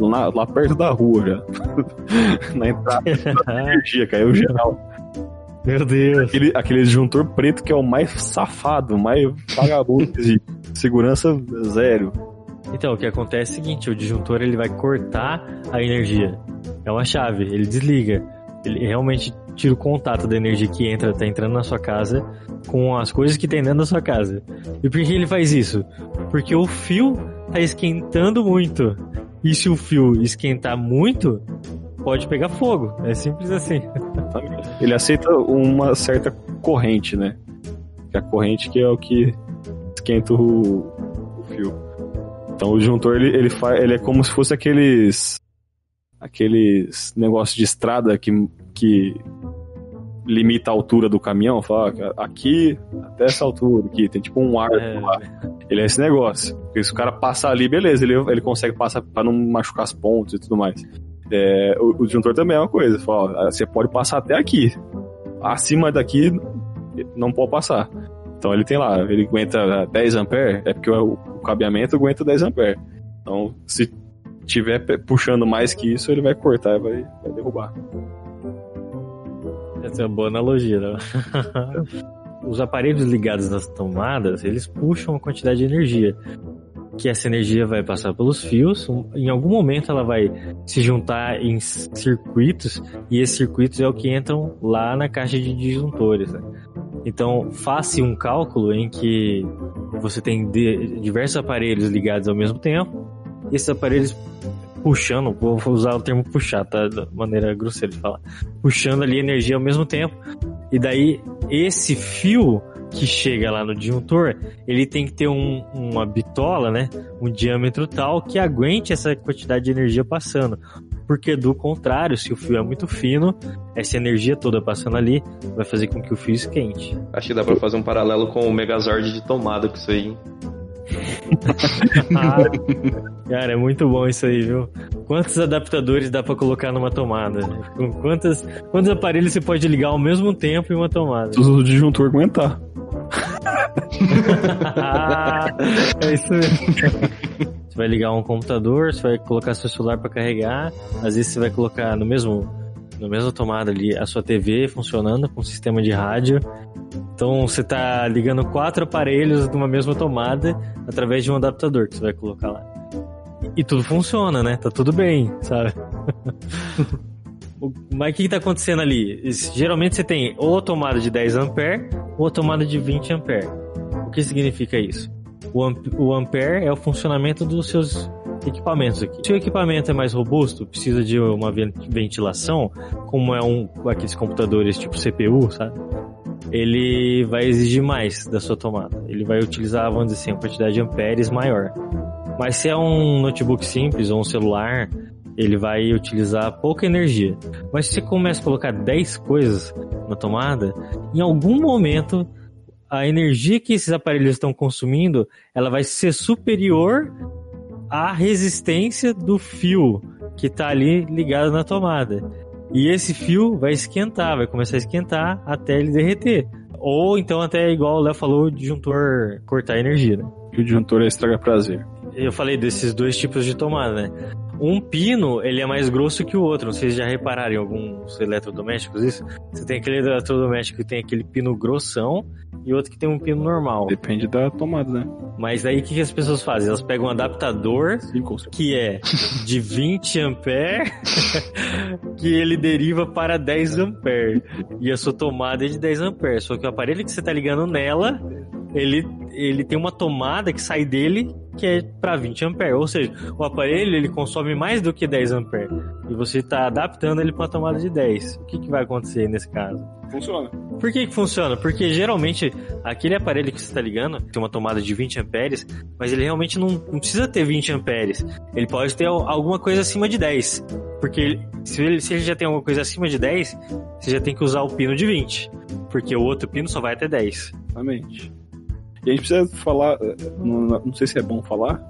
lá, lá- perto da rua já. Na entrada da energia, caiu geral. Meu Deus. Aquele, aquele disjuntor preto que é o mais safado, o mais vagabundo de segurança zero. Então, o que acontece é o seguinte, o disjuntor ele vai cortar a energia. É uma chave, ele desliga. Ele realmente tira o contato da energia que entra, tá entrando na sua casa com as coisas que tem dentro da sua casa. E por que ele faz isso? Porque o fio tá esquentando muito. E se o fio esquentar muito, pode pegar fogo. É simples assim. Ele aceita uma certa corrente, né? A corrente que é o que esquenta o, o fio. Então o disjuntor ele, ele, ele é como se fosse aqueles aqueles negócios de estrada que, que limita a altura do caminhão, fala ó, aqui até essa altura, aqui tem tipo um ar É, lá. Ele é esse negócio. Porque se o cara passar ali, beleza, ele, ele consegue passar pra não machucar as pontes e tudo mais. É, o, o disjuntor também é uma coisa. Fala, você pode passar até aqui. Acima daqui, não pode passar. Então ele tem lá, ele aguenta 10 ampere, é porque o, o cabeamento aguenta 10 ampere. Então, se tiver puxando mais que isso, ele vai cortar e vai, vai derrubar. Essa é uma boa analogia, né? Os aparelhos ligados nas tomadas, eles puxam uma quantidade de energia. Que essa energia vai passar pelos fios, em algum momento ela vai se juntar em circuitos, e esses circuitos é o que entram lá na caixa de disjuntores. né? Então, faça um cálculo em que você tem diversos aparelhos ligados ao mesmo tempo, esses aparelhos puxando, vou usar o termo puxar, tá? Da maneira grosseira de falar puxando ali energia ao mesmo tempo. E daí, esse fio que chega lá no disjuntor, ele tem que ter um- uma bitola, né? Um diâmetro tal que aguente essa quantidade de energia passando. Porque do contrário, se o fio é muito fino, essa energia toda passando ali vai fazer com que o fio esquente. Acho que dá pra fazer um paralelo com o Megazord de tomada com isso aí. cara, é muito bom isso aí, viu? Quantos adaptadores dá pra colocar numa tomada? Com quantas, quantos aparelhos você pode ligar ao mesmo tempo em uma tomada? Se o disjuntor aguentar. É isso mesmo. Você vai ligar um computador, você vai colocar seu celular para carregar, às vezes você vai colocar no mesmo na mesma tomada ali a sua TV funcionando com sistema de rádio. Então você tá ligando quatro aparelhos numa mesma tomada através de um adaptador que você vai colocar lá. E tudo funciona, né? Tá tudo bem, sabe? Mas o que, que tá acontecendo ali? Geralmente você tem ou a tomada de 10 ampere ou a tomada de 20 ampere. O que significa isso? O, amp o ampere é o funcionamento dos seus equipamentos aqui. Se o equipamento é mais robusto, precisa de uma ven- ventilação, como é um aqueles computadores tipo CPU, sabe? Ele vai exigir mais da sua tomada. Ele vai utilizar, vamos dizer assim, uma quantidade de amperes maior. Mas se é um notebook simples ou um celular, ele vai utilizar pouca energia. Mas se você começa a colocar 10 coisas na tomada, em algum momento a energia que esses aparelhos estão consumindo, ela vai ser superior à resistência do fio que está ali ligado na tomada. E esse fio vai esquentar, vai começar a esquentar até ele derreter. Ou então até igual o Léo falou, o disjuntor cortar energia, né? E o disjuntor é estraga prazer. Eu falei desses dois tipos de tomada, né? Um pino, ele é mais grosso que o outro. Não sei se já repararam em alguns eletrodomésticos isso. Você tem aquele eletrodoméstico que tem aquele pino grossão e outro que tem um pino normal. Depende da tomada, né? Mas aí o que, que as pessoas fazem? Elas pegam um adaptador que é de 20 ampere que ele deriva para 10 ampere. E a sua tomada é de 10 ampere. Só que o aparelho que você tá ligando nela, ele, ele tem uma tomada que sai dele que é para 20 ampere. Ou seja, o aparelho ele consome mais do que 10 ampere. E você está adaptando ele para uma tomada de 10. O que, que vai acontecer nesse caso? Funciona. Por que, que funciona? Porque geralmente aquele aparelho que você está ligando tem uma tomada de 20 amperes, mas ele realmente não, não precisa ter 20 amperes. Ele pode ter al- alguma coisa acima de 10. Porque se, ele, se ele já tem alguma coisa acima de 10, você já tem que usar o pino de 20. Porque o outro pino só vai até 10. Exatamente. E a gente precisa falar, eh, não, não sei se é bom falar,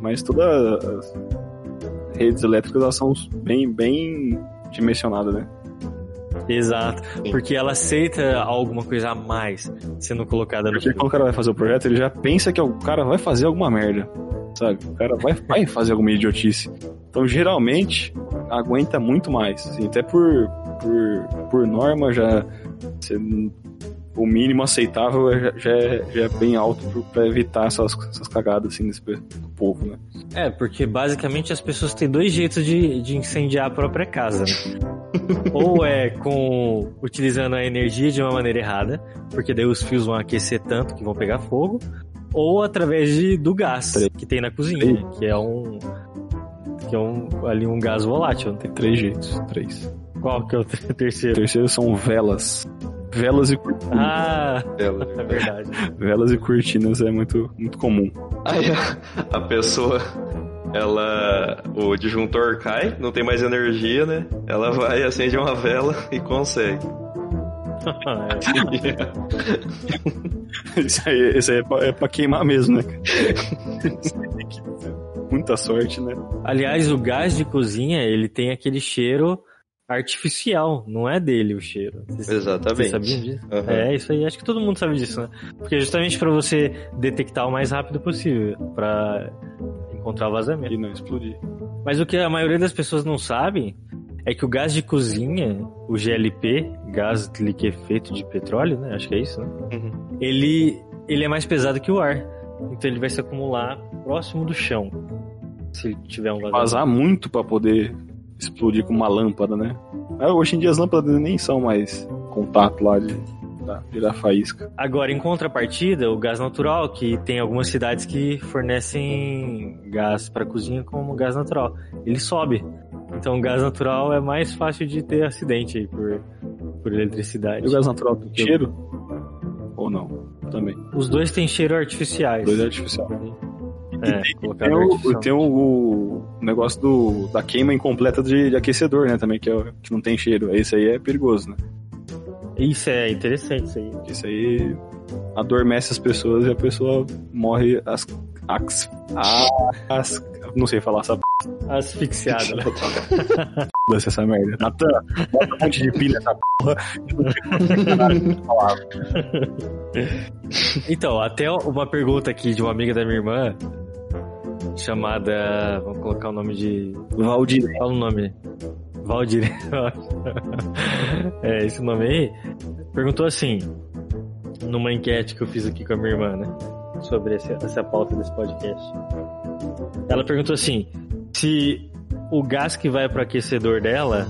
mas todas as redes elétricas elas são bem, bem dimensionadas, né? Exato. Porque ela aceita alguma coisa a mais sendo colocada no Porque quando o cara vai fazer o projeto, ele já pensa que o cara vai fazer alguma merda, sabe? O cara vai, vai fazer alguma idiotice. Então, geralmente, aguenta muito mais. assim, até por, por, por norma, já você- o mínimo aceitável é- já, é, já é bem alto pra evitar essas, essas cagadas assim desse, do povo, né? É, porque basicamente as pessoas têm dois jeitos de, de incendiar a própria casa. Né? Ou é com utilizando a energia de uma maneira errada, porque daí os fios vão aquecer tanto que vão pegar fogo, ou através de, do gás que tem na cozinha, que é um que é um ali um gás volátil. Tem três jeitos, três. Qual que é o ter- O terceiro? terceiro são velas. Velas e cortinas. Ah, Ela- é verdade. Velas e cortinas é muito, muito comum. Aí a, a pessoa, ela. O disjuntor cai, não tem mais energia, né? Ela vai, acende uma vela e consegue. Isso aí, isso aí é, pra, é pra queimar mesmo, né? Isso aí tem que ter Muita sorte, né? Aliás, o gás de cozinha, ele tem aquele cheiro artificial, não é dele o cheiro. Vocês- Exatamente. Vocês sabiam disso? Aham. É, isso aí, acho que todo mundo sabe disso, né? Porque é justamente pra você detectar o mais rápido possível, pra encontrar o vazamento. E não explodir. Mas o que a maioria das pessoas não sabem é que o gás de cozinha, o GLP, gás liquefeito de petróleo, né? Acho que é isso, né? Uhum. Ele, ele é mais pesado que o ar. Então ele vai se acumular próximo do chão. Se tiver um vazamento. Vazar muito pra poder explodir com uma lâmpada, né? Ah, hoje em dia as lâmpadas nem são mais contato lá de, de dar faísca. Agora, em contrapartida, o gás natural, que tem algumas cidades que fornecem gás para cozinha como gás natural, ele sobe. Então, o gás natural é mais fácil de ter acidente aí por, por eletricidade. E o gás natural tem cheiro? Ou não? Também. Os dois têm cheiro artificiais. Dois é artificial. É, Tem, o, tem o, o negócio do, da queima incompleta de, de aquecedor, né? Também, que, é, que não tem cheiro. Esse aí é perigoso, né? Isso é interessante, isso aí. Isso aí adormece as pessoas e a pessoa morre as. as, as não sei falar essa p Asfixiado, né? foda-se essa merda. Natan, bota um monte de pilha nessa porra. Então, até uma pergunta aqui de uma amiga da minha irmã, chamada. Vamos colocar o nome de. Valdir. Fala o nome. Valdir. é, esse nome aí. Perguntou assim, numa enquete que eu fiz aqui com a minha irmã, né? Sobre essa, essa pauta desse podcast. Ela perguntou assim: se o gás que vai pro aquecedor dela,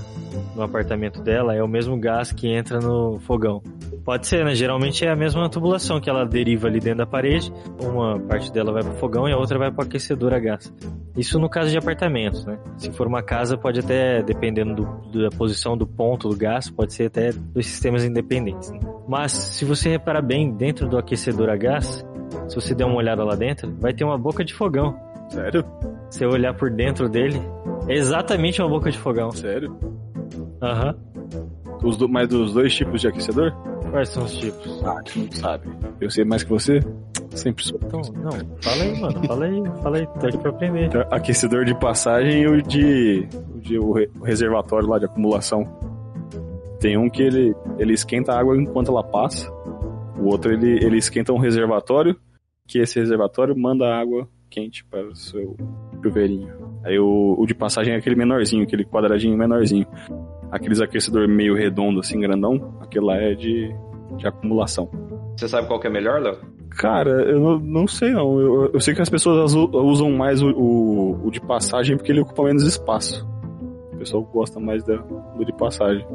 no apartamento dela, é o mesmo gás que entra no fogão. Pode ser, né? Geralmente é a mesma tubulação que ela deriva ali dentro da parede. Uma parte dela vai pro fogão e a outra vai pro aquecedor a gás. Isso no caso de apartamentos, né? Se for uma casa, pode até, dependendo do- da posição do ponto do gás, pode ser até dois sistemas independentes. né? Mas se você reparar bem, dentro do aquecedor a gás, se você der uma olhada lá dentro, vai ter uma boca de fogão. Sério? Se você olhar por dentro dele, é exatamente uma boca de fogão. Sério? Aham. Os do, mas dos dois tipos de aquecedor? Quais são os tipos? Ah, tu não sabe. Eu sei mais que você? Sempre sou. Então, não, fala aí, mano. Fala aí, fala aí. Tô aqui pra aprender. Então, Aquecedor de passagem e o de, o de- o reservatório lá de acumulação. Tem um que ele, ele esquenta a água enquanto ela passa O outro ele, ele esquenta um reservatório, que esse reservatório manda água quente para o seu chuveirinho. Aí o, o de passagem é aquele menorzinho, aquele quadradinho menorzinho. Aqueles aquecedor meio redondo, assim, grandão, aquele lá é de, de acumulação. Você sabe qual que é melhor, Léo? Cara, eu não, não sei não. Eu, eu sei que as pessoas usam mais o, o, o de passagem porque ele ocupa menos espaço. O pessoal gosta mais da, do de passagem.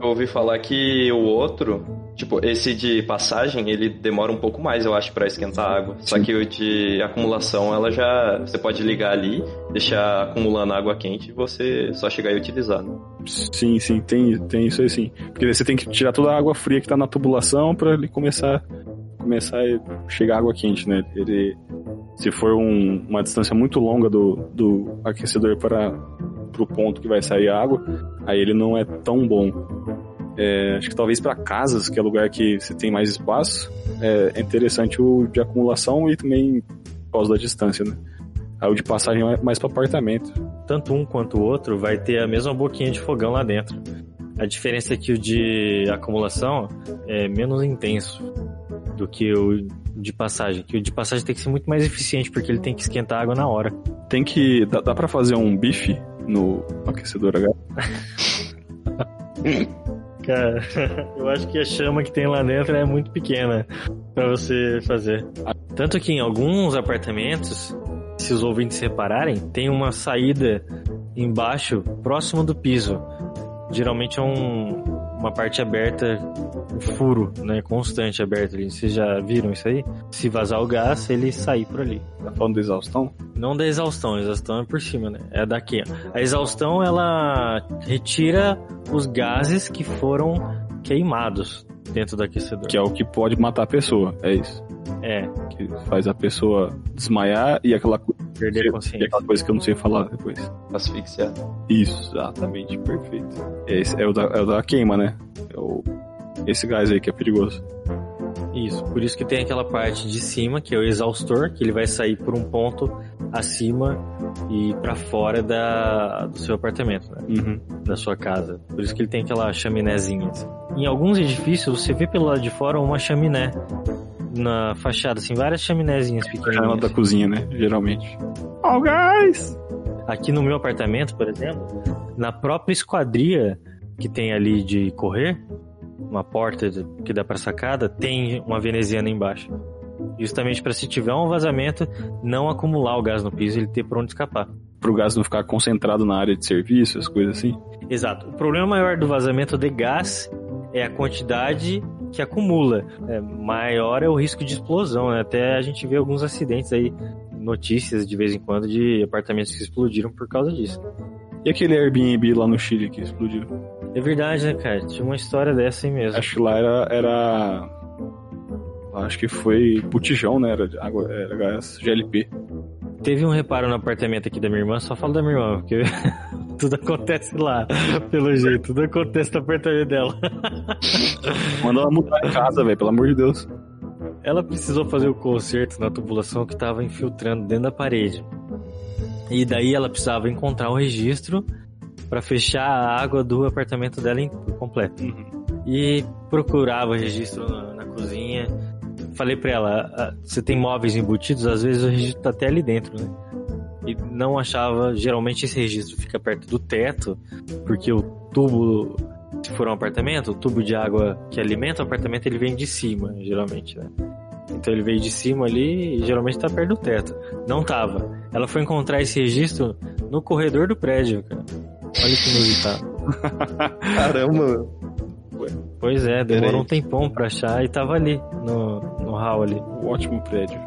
Eu ouvi falar que o outro, tipo, esse de passagem, ele demora um pouco mais, eu acho, pra esquentar a água. Só que o de acumulação, ela já. Você pode ligar ali, deixar acumulando água quente e você só chegar e utilizar, né? Sim, sim, tem, tem isso aí sim. Porque você tem que tirar toda a água fria que tá na tubulação pra ele começar, começar a chegar água quente, né? Ele, se for um- uma distância muito longa do, do aquecedor para pro ponto que vai sair a água, aí ele não é tão bom. É, acho que talvez para casas, que é lugar que você tem mais espaço, é, é interessante o de acumulação e também por causa da distância, né? Aí o de passagem é mais para apartamento. Tanto um quanto o outro vai ter a mesma boquinha de fogão lá dentro. A diferença é que o de acumulação é menos intenso do que o de passagem. Que o de passagem tem que ser muito mais eficiente porque ele tem que esquentar a água na hora. Tem que. Dá, dá pra fazer um bife no aquecedor H? Cara, eu acho que a chama que tem lá dentro é muito pequena pra você fazer. Tanto que em alguns apartamentos, se os ouvintes repararem, tem uma saída embaixo, próximo do piso. Geralmente é um, uma parte aberta, um furo, né, constante aberto ali. Vocês já viram isso aí? Se vazar o gás, ele sair por ali. Tá falando do exaustão? Não da exaustão, a exaustão é por cima, né? É daqui. ó. A exaustão ela retira os gases que foram queimados dentro do aquecedor. Que é o que pode matar a pessoa, é isso. É, Que faz a pessoa desmaiar e aquela, perder a consciência. aquela coisa que eu não sei falar depois. Asfixiar. Isso, exatamente, perfeito. Esse é o da, é o da queima, né? É o, esse gás aí que é perigoso. Isso, por isso que tem aquela parte de cima, que é o exaustor, que ele vai sair por um ponto acima e pra fora da, do seu apartamento, né? Uhum. da sua casa. Por isso que ele tem aquela chaminézinha. assim. Em alguns edifícios, você vê pelo lado de fora uma chaminé na fachada, assim, várias chaminézinhas Janela pequenininhas. da cozinha, né? Geralmente. Ó, o gás! Aqui no meu apartamento, por exemplo, na própria esquadria que tem ali de correr, uma porta que dá pra sacada, tem uma veneziana embaixo. Justamente para se tiver um vazamento, não acumular o gás no piso e ele ter por onde escapar. Pro gás não ficar concentrado na área de serviço, as coisas assim. Exato. O problema maior do vazamento de gás é a quantidade que acumula. É, maior é o risco de explosão, né? Até a gente vê alguns acidentes aí, notícias de vez em quando de apartamentos que explodiram por causa disso. E aquele Airbnb lá no Chile que explodiu? É verdade, né, cara? Tinha uma história dessa aí mesmo. Acho que lá era. era... Acho que foi botijão, né? Era água, era gás GLP. Teve um reparo no apartamento aqui da minha irmã, só falo da minha irmã, porque tudo acontece lá, pelo jeito. Tudo acontece no apartamento dela. Manda ela mudar em casa, velho, pelo amor de Deus. Ela precisou fazer o conserto na tubulação que estava infiltrando dentro da parede. E daí ela precisava encontrar o registro para fechar a água do apartamento dela em- completo. E procurava o registro na, na cozinha. Falei pra ela, "Ah, você tem móveis embutidos, às vezes o registro tá até ali dentro, né? E não achava, geralmente esse registro fica perto do teto, porque o tubo, se for um apartamento, o tubo de água que alimenta o apartamento, ele vem de cima, geralmente, né? Então ele veio de cima ali e geralmente tá perto do teto. Não tava. Ela foi encontrar esse registro no corredor do prédio, cara. Olha que inusitado. Caramba, Pois é, demorou Peraí. um tempão pra achar e tava ali, no, no hall ali. Um ótimo prédio.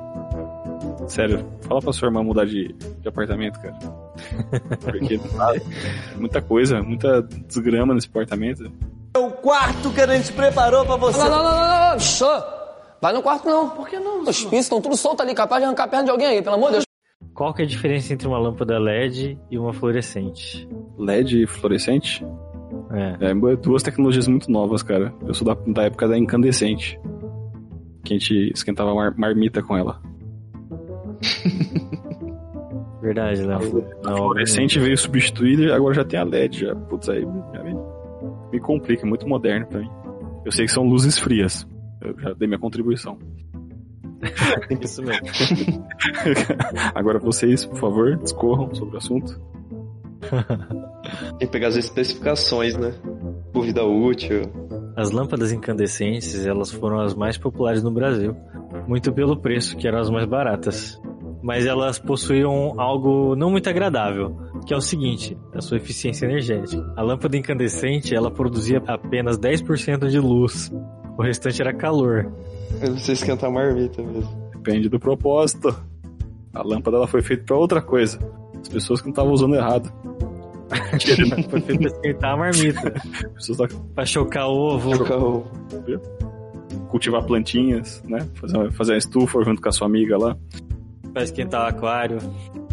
Sério, fala pra sua irmã mudar de, de apartamento, cara. Porque ah, muita coisa, muita desgrama nesse apartamento. É o quarto que a gente preparou pra você. Não, não, não, não, não. Vai no quarto não. Por que não? Os pisos estão tudo soltos ali, capaz de arrancar a perna de alguém aí, pelo amor de Deus. Qual que é a diferença entre uma lâmpada LED e uma fluorescente? LED fluorescente É. é duas tecnologias muito novas, cara. Eu sou da, da época da incandescente. Que a gente esquentava mar- marmita com ela. Verdade, Léo. A fluorescente veio substituir e agora já tem a LED. Já. Putz, aí já me, me complica, é muito moderno pra mim. Eu sei que são luzes frias. Eu já dei minha contribuição. Isso mesmo. Agora vocês, por favor, discorram sobre o assunto. Tem que pegar as especificações, né? Por vida útil. As lâmpadas incandescentes, elas foram as mais populares no Brasil. Muito pelo preço, que eram as mais baratas. Mas elas possuíam algo não muito agradável, que é o seguinte, a sua eficiência energética. A lâmpada incandescente, ela produzia apenas 10% de luz. O restante era calor. Eu preciso esquentar a marmita mesmo. Depende do propósito. A lâmpada ela foi feita pra outra coisa. As pessoas que não estavam usando errado. Foi feito pra esquentar a marmita. As pessoas tá- Pra chocar ovo. Cultivar plantinhas, né? Fazer, fazer uma estufa junto com a sua amiga lá. Pra esquentar o aquário.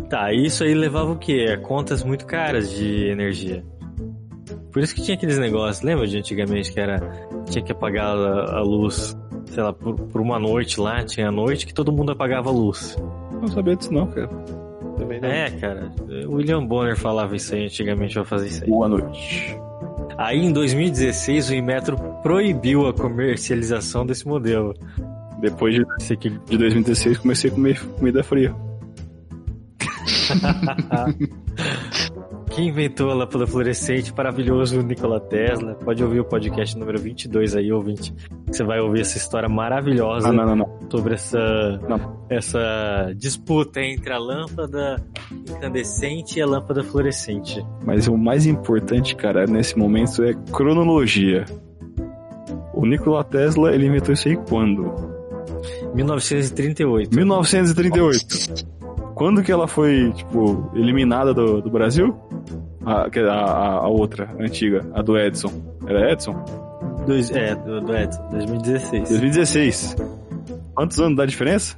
Tá, isso aí levava o quê? A contas muito caras de energia. Por isso que tinha aqueles negócios, lembra de antigamente que era. Tinha que apagar a, a luz, sei lá, por, por uma noite lá, tinha a noite que todo mundo apagava a luz. Não sabia disso não, cara. Também não. É, cara, o William Bonner falava isso aí antigamente pra fazer isso aí. Boa noite. Aí em 2016 o Inmetro proibiu a comercialização desse modelo. Depois de, de 2016 comecei a comer comida fria. Quem inventou a lâmpada fluorescente? Maravilhoso Nikola Tesla. Pode ouvir o podcast número 22 aí, ouvinte. Você vai ouvir essa história maravilhosa Ah, não, não, não. sobre essa, essa disputa entre a lâmpada incandescente e a lâmpada fluorescente. Mas o mais importante, cara, nesse momento é cronologia. O Nikola Tesla, ele inventou isso aí quando? 1938. 1938. Quando que ela foi, tipo, eliminada do, do Brasil? A, a, a, a outra, a antiga, a do Edson. Era Edson? Dois, é, do, do Edson, 2016. 2016. Quantos anos dá diferença?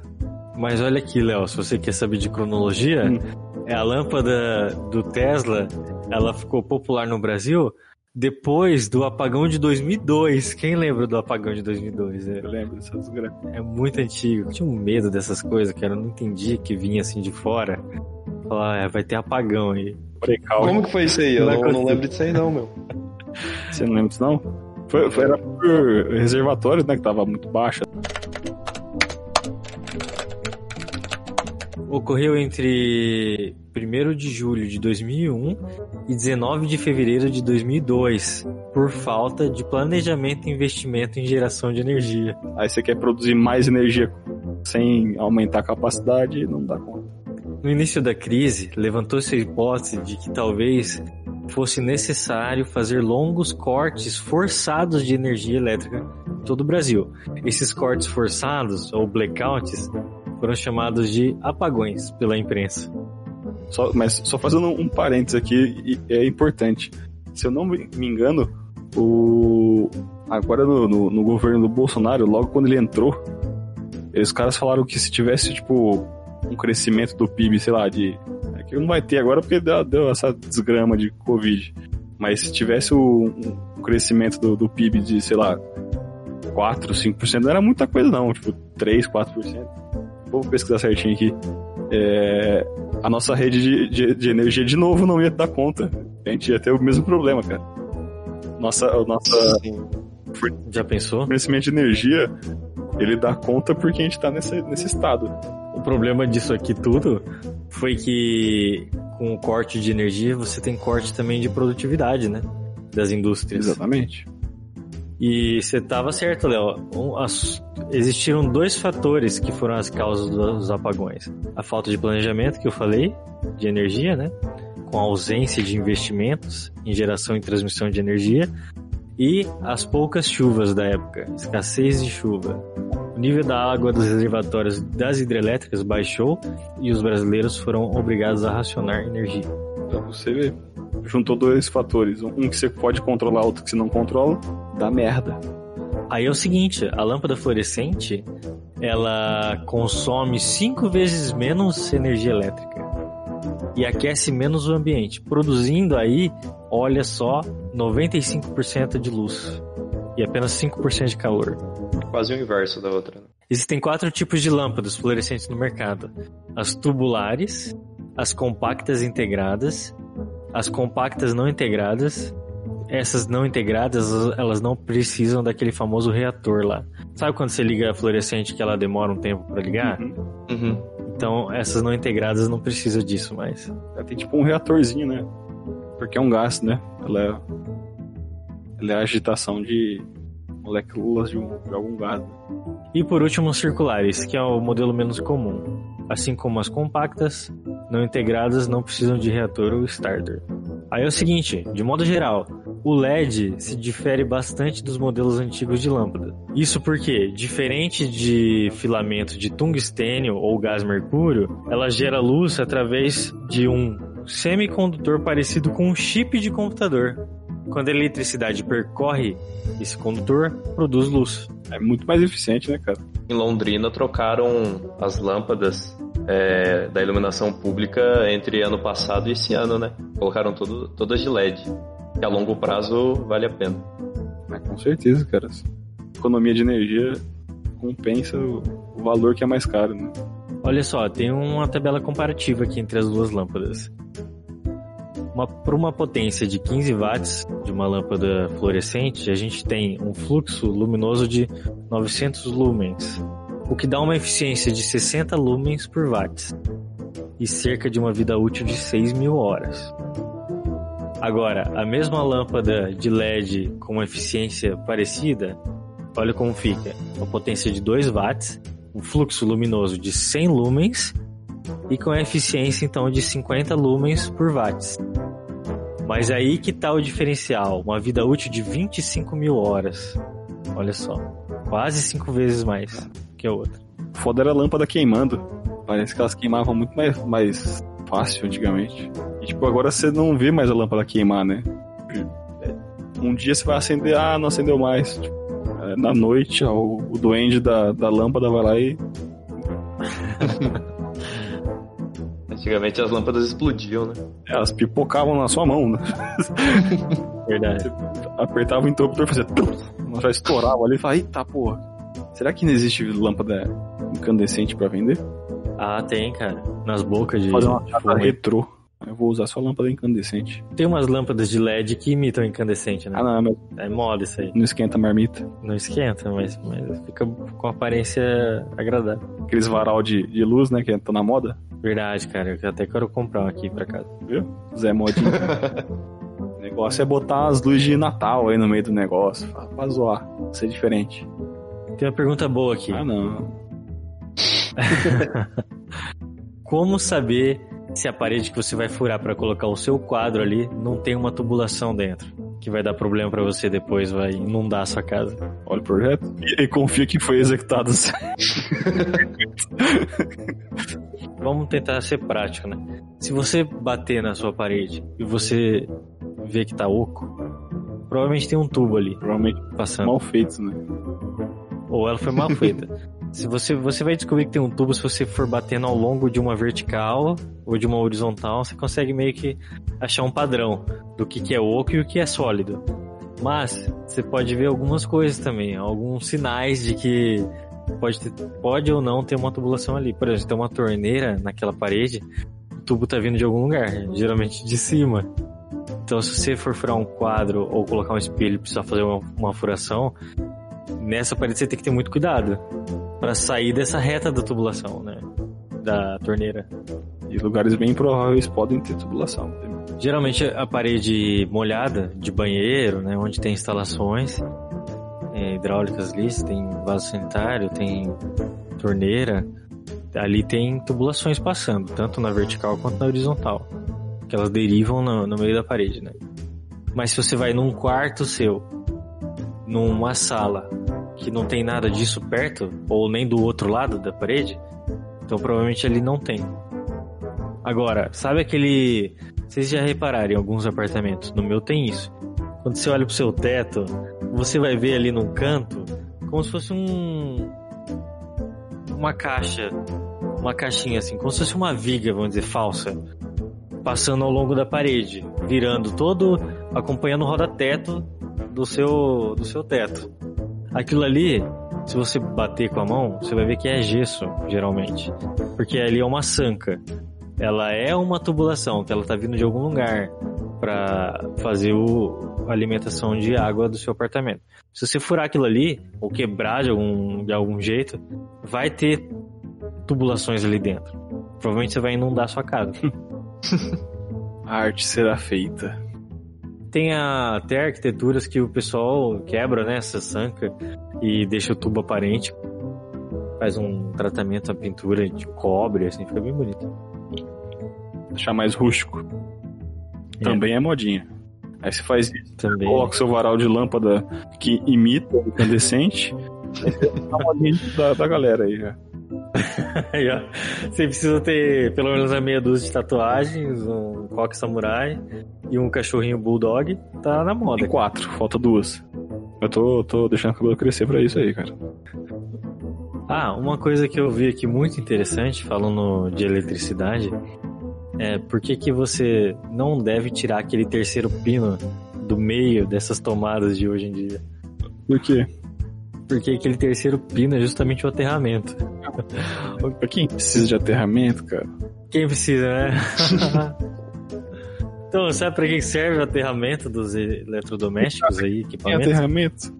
Mas olha aqui, Léo, se você quer saber de cronologia, Hum. é a lâmpada do Tesla, ela ficou popular no Brasil depois do apagão de 2002. Quem lembra do apagão de 2002? É, Eu lembro dessa desgraça. é muito antigo. Eu tinha um medo dessas coisas, cara. Eu não entendia que vinha assim de fora. Falar, ah, vai ter apagão aí. Precalme. Como que foi isso aí? Eu Não é não, lembro disso aí não, meu. Você não lembra disso, não? Foi, foi, era por reservatórios, né, que tava muito baixa. Ocorreu entre 1 de julho de 2001 e 19 de fevereiro de 2002, por falta de planejamento e investimento em geração de energia. Aí você quer produzir mais energia sem aumentar a capacidade, não dá conta. No início da crise, levantou-se a hipótese de que talvez fosse necessário fazer longos cortes forçados de energia elétrica em todo o Brasil. Esses cortes forçados, ou blackouts, foram chamados de apagões pela imprensa. Só, mas só fazendo um parênteses aqui, é importante. Se eu não me engano, o agora no, no- no governo do Bolsonaro, logo quando ele entrou, os caras falaram que se tivesse, tipo, um crescimento do PIB, sei lá, de. É que não vai ter agora porque deu, deu essa desgrama de Covid. Mas se tivesse o- um crescimento do, do PIB de, sei lá, 4, 5%, não era muita coisa não, tipo, 3, 4%. Vou pesquisar certinho aqui. É, a nossa rede de, de, de energia de novo não ia dar conta. A gente ia ter o mesmo problema, cara. Nossa, o nosso Sim. Já pensou? fornecimento de energia, ele dá conta porque a gente tá nesse, nesse estado. O problema disso aqui tudo foi que com o corte de energia você tem corte também de produtividade, né? Das indústrias. Exatamente. E você estava certo, Léo. Um, existiram dois fatores que foram as causas dos apagões: a falta de planejamento, que eu falei, de energia, né? Com a ausência de investimentos em geração e transmissão de energia, e as poucas chuvas da época, escassez de chuva. O nível da água dos reservatórios das hidrelétricas baixou e os brasileiros foram obrigados a racionar energia. Pra você ver. Juntou dois fatores. Um que você pode controlar, outro que você não controla. Dá merda. Aí é o seguinte, a lâmpada fluorescente, ela consome cinco vezes menos energia elétrica e aquece menos o ambiente, produzindo aí, olha só, 95% de luz e apenas 5% de calor. Quase o inverso da outra. né? Existem quatro tipos de lâmpadas fluorescentes no mercado: as tubulares, as compactas integradas, as compactas não integradas essas não integradas, elas- não precisam daquele famoso reator lá. Sabe quando você liga a fluorescente que ela demora um tempo pra ligar? Uhum. Então, essas não integradas não precisam disso mais. Ela tem tipo um reatorzinho, né? Porque é um gás, né? Ela é, ela é a agitação de moléculas de, um- de algum né? E por último, os circulares, que é o modelo menos comum. Assim como as compactas, não integradas não precisam de reator ou starter. Aí é o seguinte, de modo geral, o LED se difere bastante dos modelos antigos de lâmpada. Isso porque, diferente de filamento de tungstênio ou gás mercúrio, ela gera luz através de um semicondutor parecido com um chip de computador. Quando a eletricidade percorre esse condutor, produz luz. É muito mais eficiente, né, cara? Em Londrina trocaram as lâmpadas é, da iluminação pública entre ano passado e esse ano, né? Colocaram tudo, todas de LED. Que a longo prazo vale a pena. É, com certeza, cara. Economia de energia compensa o, o valor que é mais caro, né? Olha só, tem uma tabela comparativa aqui entre as duas lâmpadas. Uma, por uma potência de 15 watts de uma lâmpada fluorescente, a gente tem um fluxo luminoso de 900 lumens, o que dá uma eficiência de 60 lumens por watts e cerca de uma vida útil de 6 mil horas. Agora, a mesma lâmpada de LED com uma eficiência parecida, olha como fica. Uma potência de 2 watts, um fluxo luminoso de 100 lumens e com a eficiência então de 50 lumens por watts. Mas aí que tá o diferencial, uma vida útil de 25 mil horas. Olha só, quase cinco vezes mais que a outra. Foda era a lâmpada queimando. Parece que elas queimavam muito mais, mais fácil antigamente. E tipo, agora você não vê mais a lâmpada queimar, né? Um dia você vai acender, ah, não acendeu mais. Tipo, é, na noite, ó, o, o duende da, da lâmpada vai lá e. Antigamente as lâmpadas explodiam, né? Elas pipocavam na sua mão, né? Verdade. Apertava o interruptor e fazia. Ela já estourava ali e falava, eita porra. Será que não existe lâmpada incandescente pra vender? Ah, tem, cara. Nas bocas de. Fazer uma retrô. Eu vou usar só lâmpada incandescente. Tem umas lâmpadas de LED que imitam incandescente, né? Ah, não, mas É mole isso aí. não esquenta a marmita. Não esquenta, mas, mas fica com aparência agradável. Aqueles varal de, de luz, né, que tá na moda. Verdade, cara. Eu até quero comprar um aqui pra casa. Viu? Zé Modinho. o negócio é botar as luzes de Natal aí no meio do negócio. Pra, zoar. Ser diferente. Tem uma pergunta boa aqui. Ah, não. Como saber se a parede que você vai furar pra colocar o seu quadro ali não tem uma tubulação dentro? Que vai dar problema pra você depois, vai inundar a sua casa. Olha o projeto. E, e confia que foi executado. Vamos tentar ser prático, né? Se você bater na sua parede e você vê que tá oco, provavelmente tem um tubo ali Provavelmente passando. mal feitos, né? Ou ela foi mal feita. se você, você vai descobrir que tem um tubo se você for batendo ao longo de uma vertical ou de uma horizontal, você consegue meio que achar um padrão do que, que é oco e o que é sólido. Mas você pode ver algumas coisas também, alguns sinais de que pode, ter, pode ou não ter uma tubulação ali. Por exemplo, tem uma torneira naquela parede, o tubo tá vindo de algum lugar, geralmente de cima. Então, se você for furar um quadro ou colocar um espelho e precisar fazer uma, uma furação, nessa parede você tem que ter muito cuidado para sair dessa reta da tubulação, né? Da torneira. E lugares bem prováveis podem ter tubulação. Geralmente a parede molhada de banheiro, né? Onde tem instalações é, hidráulicas ali, tem vaso sanitário, tem torneira. Ali tem tubulações passando, tanto na vertical quanto na horizontal. Que elas derivam no, no meio da parede, né? Mas se você vai num quarto seu, numa sala que não tem nada disso perto, ou nem do outro lado da parede, então provavelmente ali não tem. Agora, sabe aquele. Vocês já repararam em alguns apartamentos? No meu tem isso. Quando você olha pro seu teto, você vai ver ali num canto como se fosse um. Uma caixa. Uma caixinha assim, como se fosse uma viga, vamos dizer, falsa. Passando ao longo da parede, virando todo. acompanhando o roda-teto do seu, do seu teto. Aquilo ali, se você bater com a mão, você vai ver que é gesso, geralmente. Porque ali é uma sanca. Ela é uma tubulação, que ela tá vindo de algum lugar. Para fazer o, a alimentação de água do seu apartamento. Se você furar aquilo ali, ou quebrar de algum, de algum jeito, vai ter tubulações ali dentro. Provavelmente você vai inundar a sua casa. A arte será feita. Tem a- até arquiteturas que o pessoal quebra, né, essa sanca e deixa o tubo aparente. Faz um tratamento na pintura de cobre, assim, fica bem bonito. Deixar mais rústico. É. Também é modinha. Aí você faz isso, Também. coloca o seu varal de lâmpada que imita o incandescente. É da, da galera aí já. Aí, ó. Você precisa ter pelo menos uma meia dúzia de tatuagens, um coque samurai e um cachorrinho bulldog. Tá na moda. Tem quatro, falta duas. Eu tô, tô deixando o cabelo crescer pra isso aí, cara. Ah, uma coisa que eu vi aqui muito interessante, falando de eletricidade, é por que, que você não deve tirar aquele terceiro pino do meio dessas tomadas de hoje em dia. Por quê? Porque aquele terceiro pino é justamente o aterramento. Pra quem precisa de aterramento, cara? Quem precisa, né? então, sabe pra que serve o aterramento dos eletrodomésticos aí, Tem equipamentos? aterramento?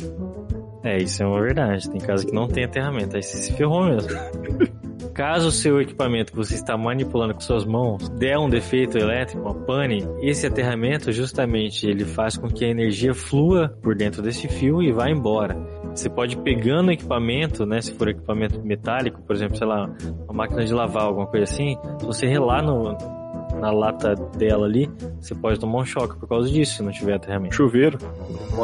É, isso é uma verdade. Tem casa que não tem aterramento, aí você se ferrou mesmo. Caso o seu equipamento que você está manipulando com suas mãos der um defeito elétrico, uma pane, esse aterramento justamente ele faz com que a energia flua por dentro desse fio e vá embora. Você pode ir pegando o equipamento, né? Se for equipamento metálico, por exemplo, sei lá, uma máquina de lavar, alguma coisa assim, se você relar no, na lata dela ali, você pode tomar um choque por causa disso, se não tiver aterramento. Chuveiro?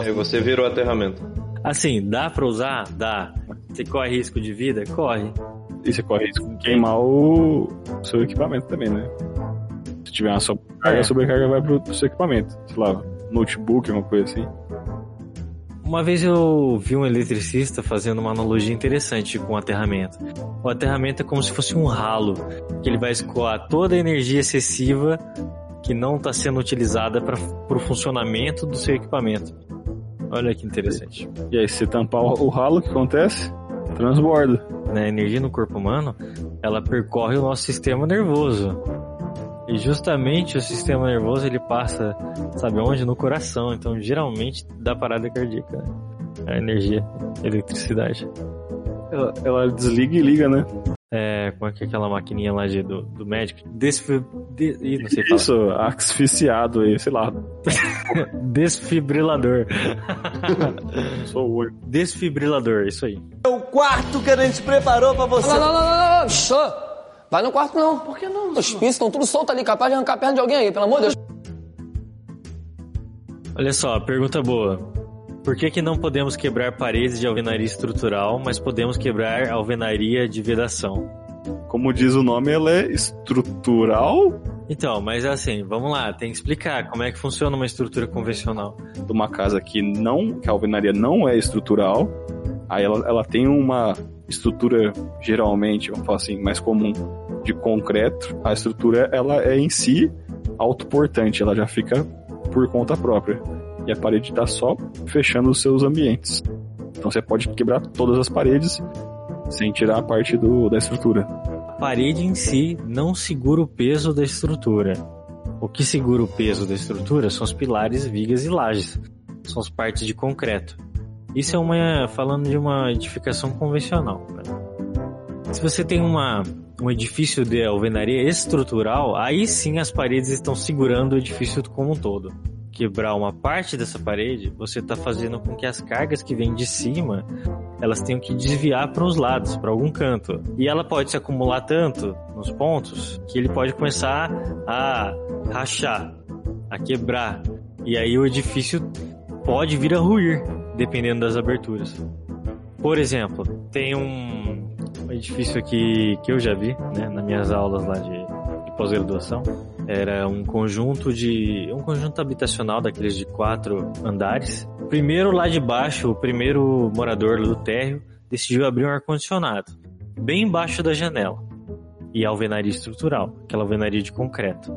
Aí você virou aterramento. Assim, dá pra usar? Dá. Você corre risco de vida? Corre. E você corre risco de queimar o seu equipamento também, né? Se tiver uma sobrecarga, É. a sobrecarga vai pro, pro seu equipamento. Sei lá, notebook, alguma coisa assim. Uma vez eu vi um eletricista fazendo uma analogia interessante com o aterramento. O aterramento é como se fosse um ralo, que ele vai escoar toda a energia excessiva que não está sendo utilizada para o funcionamento do seu equipamento. Olha que interessante. E aí, se você tampar o, o ralo, o que acontece? Transborda. a energia no corpo humano, ela percorre o nosso sistema nervoso. E justamente o sistema nervoso ele passa, sabe onde? No coração. Então, geralmente dá parada cardíaca. né? A energia, a eletricidade. Ela, ela desliga e liga, né? É, como é que é aquela maquininha lá de, do, do médico? Desfi... De... Ih, não sei falar. Isso, asfixiado aí, sei lá. Desfibrilador. Sou o Desfibrilador, isso aí. É o quarto que a gente preparou pra você. Não, não, não, não, não. Vai no quarto não. Por que não? Os pisos estão tudo soltos ali, capaz de arrancar a perna de alguém aí, pelo amor de Deus. Olha só, pergunta boa. Por que, que não podemos quebrar paredes de alvenaria estrutural, mas podemos quebrar alvenaria de vedação? Como diz o nome, ela é estrutural Então, mas assim, vamos lá, tem que explicar como é que funciona uma estrutura convencional. de uma casa que não, que a alvenaria não é estrutural. Aí ela, ela tem uma estrutura geralmente, vamos falar assim, mais comum de concreto. A estrutura ela é em si autoportante, ela já fica por conta própria. E a parede está só fechando os seus ambientes. Então você pode quebrar todas as paredes sem tirar a parte do, da estrutura. A parede em si não segura o peso da estrutura. O que segura o peso da estrutura são os pilares, vigas e lajes. São as partes de concreto. Isso é uma falando de uma edificação convencional. Se você tem uma, um edifício de alvenaria estrutural, aí sim as paredes estão segurando o edifício como um todo. Quebrar uma parte dessa parede, você está fazendo com que as cargas que vêm de cima elas tenham que desviar para os lados, para algum canto. E ela pode se acumular tanto nos pontos que ele pode começar a rachar, a quebrar. E aí o edifício pode vir a ruir, dependendo das aberturas. Por exemplo, tem um, edifício aqui que eu já vi, né, nas minhas aulas lá de, de pós-graduação. Era um conjunto de. um conjunto habitacional daqueles de quatro andares. Primeiro lá de baixo, o primeiro morador do térreo decidiu abrir um ar-condicionado, bem embaixo da janela. E a alvenaria estrutural, aquela alvenaria de concreto.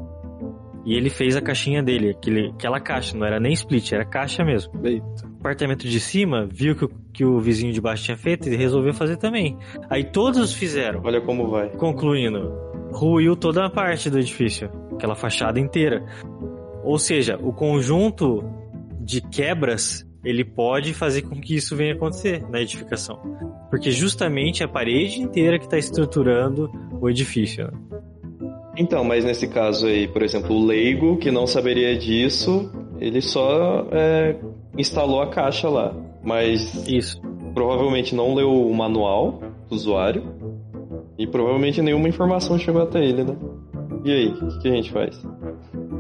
E ele fez a caixinha dele, aquele, aquela caixa, não era nem split, era caixa mesmo. Eita. O apartamento de cima viu que o, que o vizinho de baixo tinha feito e resolveu fazer também. Aí todos fizeram. Olha como vai. Concluindo, ruiu toda a parte do edifício, aquela fachada inteira. Ou seja, o conjunto de quebras ele pode fazer com que isso venha acontecer na edificação. Porque justamente é a parede inteira que está estruturando o edifício. Né? Então, mas nesse caso aí, por exemplo, o leigo que não saberia disso, ele só é, instalou a caixa lá. Mas isso. provavelmente não leu o manual do usuário e provavelmente nenhuma informação chegou até ele, né? E aí, o que, a gente faz?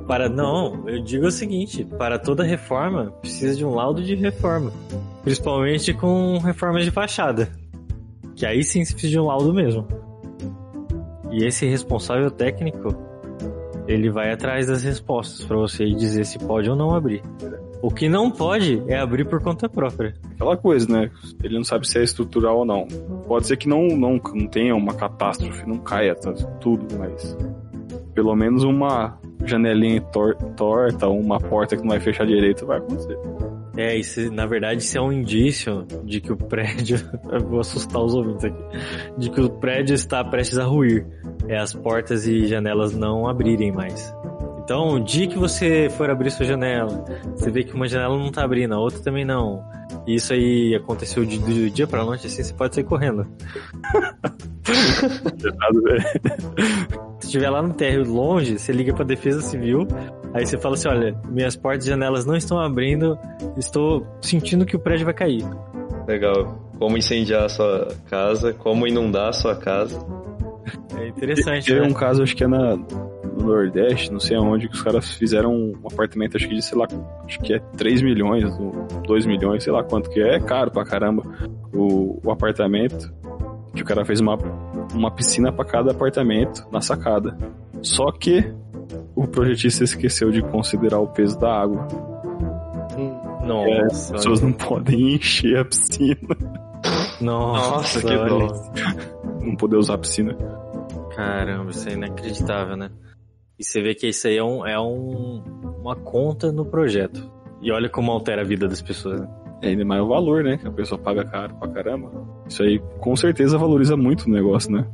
Para não, eu digo o seguinte: para toda reforma precisa de um laudo de reforma, principalmente com reformas de fachada, que aí sim se precisa de um laudo mesmo. E esse responsável técnico, ele vai atrás das respostas para você dizer se pode ou não abrir. O que não pode é abrir por conta própria. Aquela coisa, né? Ele não sabe se é estrutural ou não. Pode ser que não, não, não tenha uma catástrofe, não caia tudo, mas pelo menos uma janelinha tor torta, uma porta que não vai fechar direito, vai acontecer. É, isso, na verdade, isso é um indício de que o prédio. Eu vou assustar os ouvintes aqui. De que o prédio está prestes a ruir. É as portas e janelas não abrirem mais. Então, o dia que você for abrir sua janela, você vê que uma janela não está abrindo, a outra também não. E isso aí aconteceu de, do dia pra noite, assim, você pode sair correndo. Se estiver lá no térreo longe, você liga pra defesa civil, aí você fala assim, olha, minhas portas e janelas não estão abrindo, estou sentindo que o prédio vai cair. Legal. Como incendiar a sua casa, como inundar a sua casa. É interessante, Teve né? um caso, acho que é na, no Nordeste, não sei aonde, que os caras fizeram um apartamento, acho que de, sei lá, acho que é 3 milhões, ou 2 milhões, sei lá quanto que é, é caro pra caramba o, o apartamento. Que o cara fez uma, uma piscina para cada apartamento na sacada. Só que o projetista esqueceu de considerar o peso da água. É, as Nossa, pessoas não podem encher a piscina, nossa, Nossa, que dó. não poder usar a piscina. Caramba, isso é inacreditável, né? E você vê que isso aí é, um, é um, uma conta no projeto. E olha como altera a vida das pessoas, né? É ainda mais o valor, né? Que a pessoa paga caro pra caramba. Isso aí com certeza valoriza muito o negócio, né?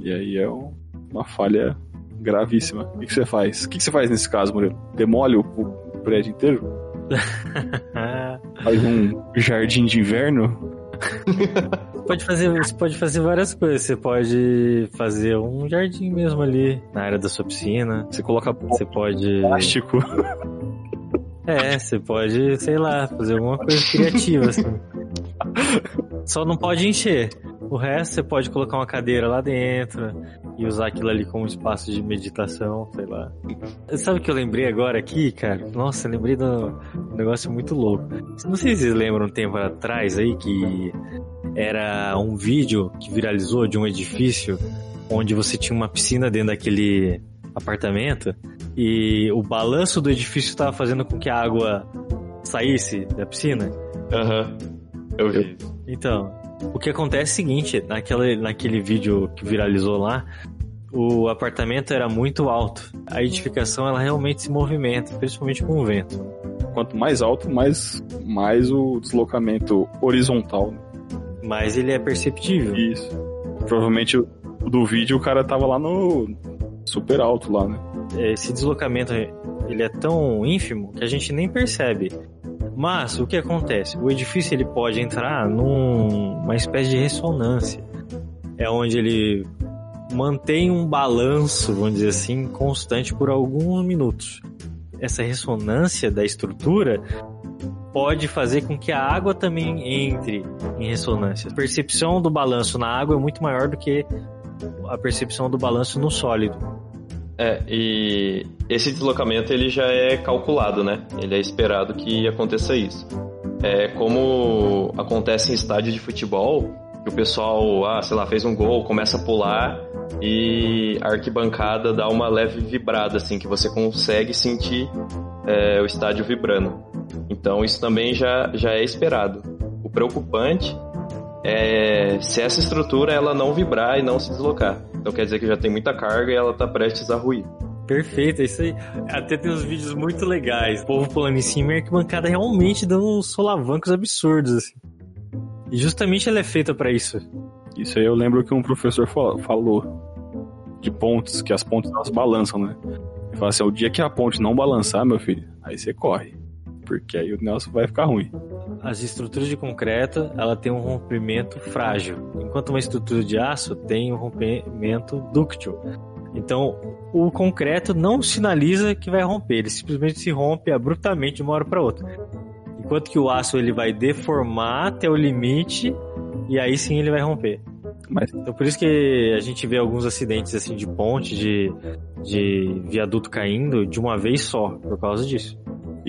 E aí é um- uma falha gravíssima. O que, você faz? O que, você faz nesse caso, Murilo? Demole o, o prédio inteiro? Faz um jardim de inverno? pode fazer, você pode fazer várias coisas. Você pode fazer um jardim mesmo ali, na área da sua piscina. Você coloca Você pode. plástico? É, você pode, sei lá, fazer alguma coisa criativa, assim. Só não pode encher. O resto você pode colocar uma cadeira lá dentro e usar aquilo ali como espaço de meditação, sei lá. Sabe o que eu lembrei agora aqui, cara? Nossa, eu lembrei de um negócio muito louco. Não sei se vocês lembram um tempo atrás aí que era um vídeo que viralizou de um edifício onde você tinha uma piscina dentro daquele apartamento e o balanço do edifício estava fazendo com que a água saísse da piscina. Aham. Eu vi. Então, o que acontece é o seguinte, naquela, naquele vídeo que viralizou lá, o apartamento era muito alto. A edificação ela realmente se movimenta, principalmente com o vento. Quanto mais alto, mais, mais o deslocamento horizontal. né? Mas ele é perceptível. Isso. Provavelmente o do vídeo o cara tava lá no super alto lá, né? Esse deslocamento ele é tão ínfimo que a gente nem percebe. Mas o que acontece? O edifício ele pode entrar numa espécie de ressonância. É onde ele mantém um balanço, vamos dizer assim, constante por alguns minutos. Essa ressonância da estrutura pode fazer com que a água também entre em ressonância. A percepção do balanço na água é muito maior do que a percepção do balanço no sólido. É, e esse deslocamento ele já é calculado, né? Ele é esperado que aconteça isso. É como acontece em estádio de futebol, que o pessoal, ah, sei lá, fez um gol, começa a pular e a arquibancada dá uma leve vibrada, assim, que você consegue sentir é, o estádio vibrando. Então isso também já, já é esperado. O preocupante é se essa estrutura ela não vibrar e não se deslocar. Então quer dizer que já tem muita carga e ela está prestes a ruir. Perfeito, é isso aí. Até tem uns vídeos muito legais. O povo pulando em cima e a arquibancada realmente dando uns solavancos absurdos, assim. E justamente ela é feita pra isso. Isso aí eu lembro que um professor fa- falou de pontes, que as pontes elas balançam, né? Ele Fala assim, o dia que a ponte não balançar, meu filho, aí você corre. Porque aí o Nelson vai ficar ruim. As estruturas de concreto, ela tem um rompimento frágil, enquanto uma estrutura de aço tem um rompimento dúctil. Então, o concreto não sinaliza que vai romper, ele simplesmente se rompe abruptamente de uma hora para outra. Enquanto que o aço ele vai deformar até o limite e aí sim ele vai romper. Mas Então por isso que a gente vê alguns acidentes assim de ponte, de, de viaduto caindo de uma vez só, por causa disso.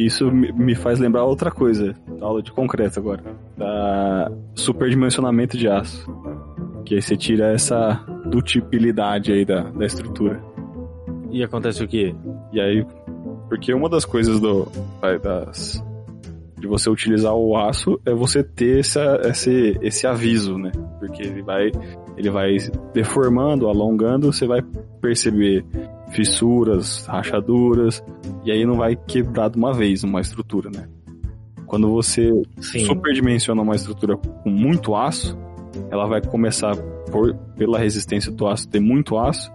Isso me faz lembrar outra coisa, da aula de concreto agora. Da superdimensionamento de aço. Que aí você tira essa dutibilidade aí da, da estrutura. E acontece o quê? E aí, porque uma das coisas do das de você utilizar o aço é você ter essa, esse, esse aviso, né? Porque ele vai ele vai deformando, alongando, você vai perceber fissuras, rachaduras, e aí não vai quebrar de uma vez uma estrutura, né? Quando você Sim. superdimensiona uma estrutura com muito aço, ela vai começar por pela resistência do aço ter muito aço,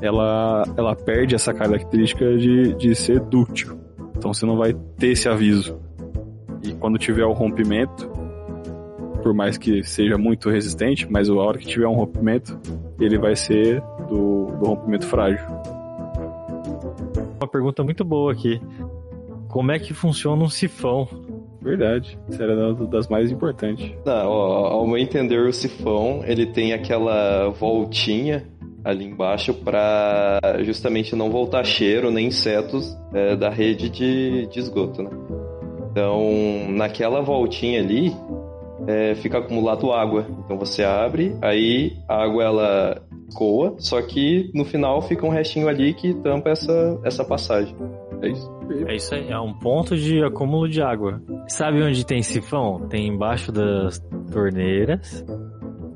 ela ela perde essa característica de, de ser dúctil. Então você não vai ter esse aviso. E quando tiver o rompimento, por mais que seja muito resistente, mas a hora que tiver um rompimento, ele vai ser do, do rompimento frágil. Pergunta muito boa aqui. Como é que funciona um sifão? Verdade. Essa era da- das mais importantes. Tá, ó, ao meu entender, o sifão, ele tem aquela voltinha ali embaixo para justamente não voltar cheiro nem insetos é, da rede de, de esgoto, né? Então, naquela voltinha ali, é, fica acumulado água. Então você abre, aí a água ela coa, só que no final fica um restinho ali que tampa essa, essa passagem. É isso. É isso aí, é um ponto de acúmulo de água. Sabe onde tem sifão? Tem embaixo das torneiras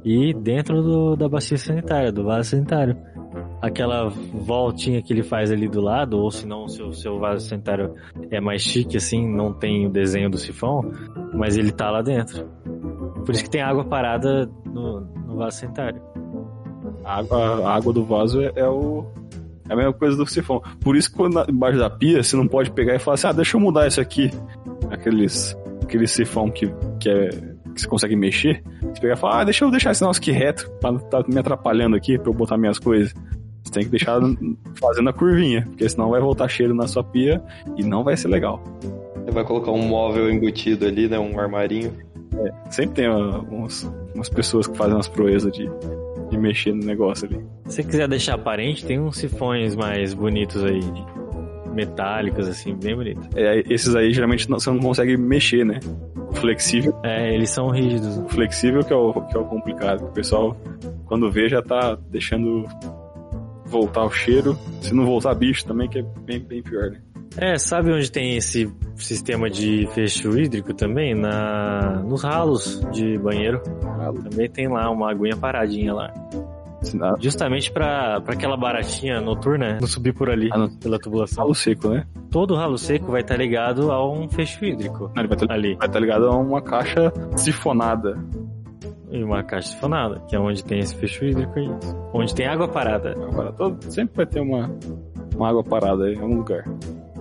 e dentro do- da bacia sanitária, do vaso sanitário. Aquela voltinha que ele faz ali do lado, ou se não, o seu, seu vaso sanitário é mais chique assim, não tem o desenho do sifão, mas ele tá lá dentro. Por isso que tem água parada no, no vaso sanitário. A água, a água do vaso é, é o. É a mesma coisa do sifão. Por isso que quando embaixo da pia, você não pode pegar e falar assim, ah, deixa eu mudar isso aqui. Aqueles, aquele sifão que, que, é, que você consegue mexer. Você pega e fala, ah, deixa eu deixar esse negócio aqui reto, pra não tá me atrapalhando aqui, pra eu botar minhas coisas. Você tem que deixar fazendo a curvinha, porque senão vai voltar cheiro na sua pia e não vai ser legal. Você vai colocar um móvel embutido ali, né? Um armarinho. Sempre tem ó, uns, umas pessoas que fazem umas proezas de mexer no negócio ali. Se você quiser deixar aparente, tem uns sifões mais bonitos aí, metálicos assim, bem bonitos. É, esses aí geralmente não- você não consegue mexer, né? Flexível, É, eles são rígidos. o flexível que é o, que é o complicado. O pessoal, quando vê, já tá deixando voltar o cheiro. Se não voltar bicho também, que é bem, bem pior, né? É, sabe onde tem esse sistema de fecho hídrico também? Na, nos ralos de banheiro. Também tem lá uma aguinha paradinha lá. Justamente pra, pra aquela baratinha noturna não subir por ali, Ah, não. pela tubulação. Ralo seco, né? Todo ralo seco vai estar ligado a um fecho hídrico Não, ele vai estar ali. vai tá ligado a uma caixa sifonada. E uma caixa sifonada, que é onde tem esse fecho hídrico aí. Onde tem água parada. Agora, todo, sempre vai ter uma, uma água parada em algum lugar.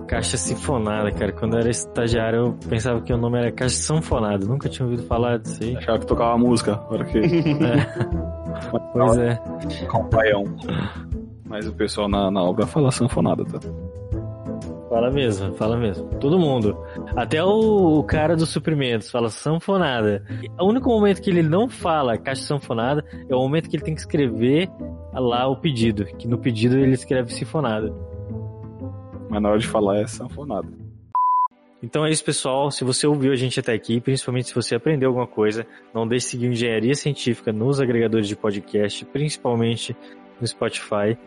Caixa sifonada, cara. Quando eu era estagiário, eu pensava que o nome era caixa sanfonada. Nunca tinha ouvido falar disso aí. Achava que tocava música, hora que Pois é. tocar um baião. Mas o pessoal na, na obra fala sanfonada, tá? Fala mesmo, fala mesmo. Todo mundo. Até o, o cara dos suprimentos fala sanfonada. O único momento que ele não fala caixa sanfonada é o momento que ele tem que escrever lá o pedido. Que no pedido ele escreve sifonada. Mas na hora de falar é sanfonada. Então é isso, pessoal. Se você ouviu a gente até aqui, principalmente se você aprendeu alguma coisa, não deixe de seguir Engenharia Científica nos agregadores de podcast, principalmente no Spotify.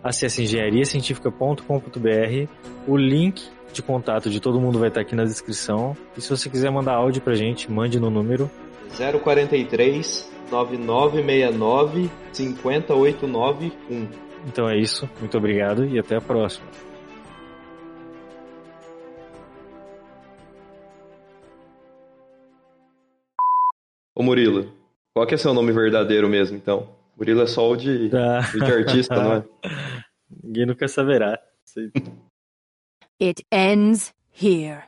Acesse engenhariacientifica.com.br. O link de contato de todo mundo vai estar aqui na descrição. E se você quiser mandar áudio pra gente, mande no número. 043 9969 50891. Então é isso. Muito obrigado e até a próxima. Ô Murilo, qual que é seu nome verdadeiro mesmo, então? Murilo é só o de, Tá. o de artista, não é? Ninguém nunca saberá. It ends here.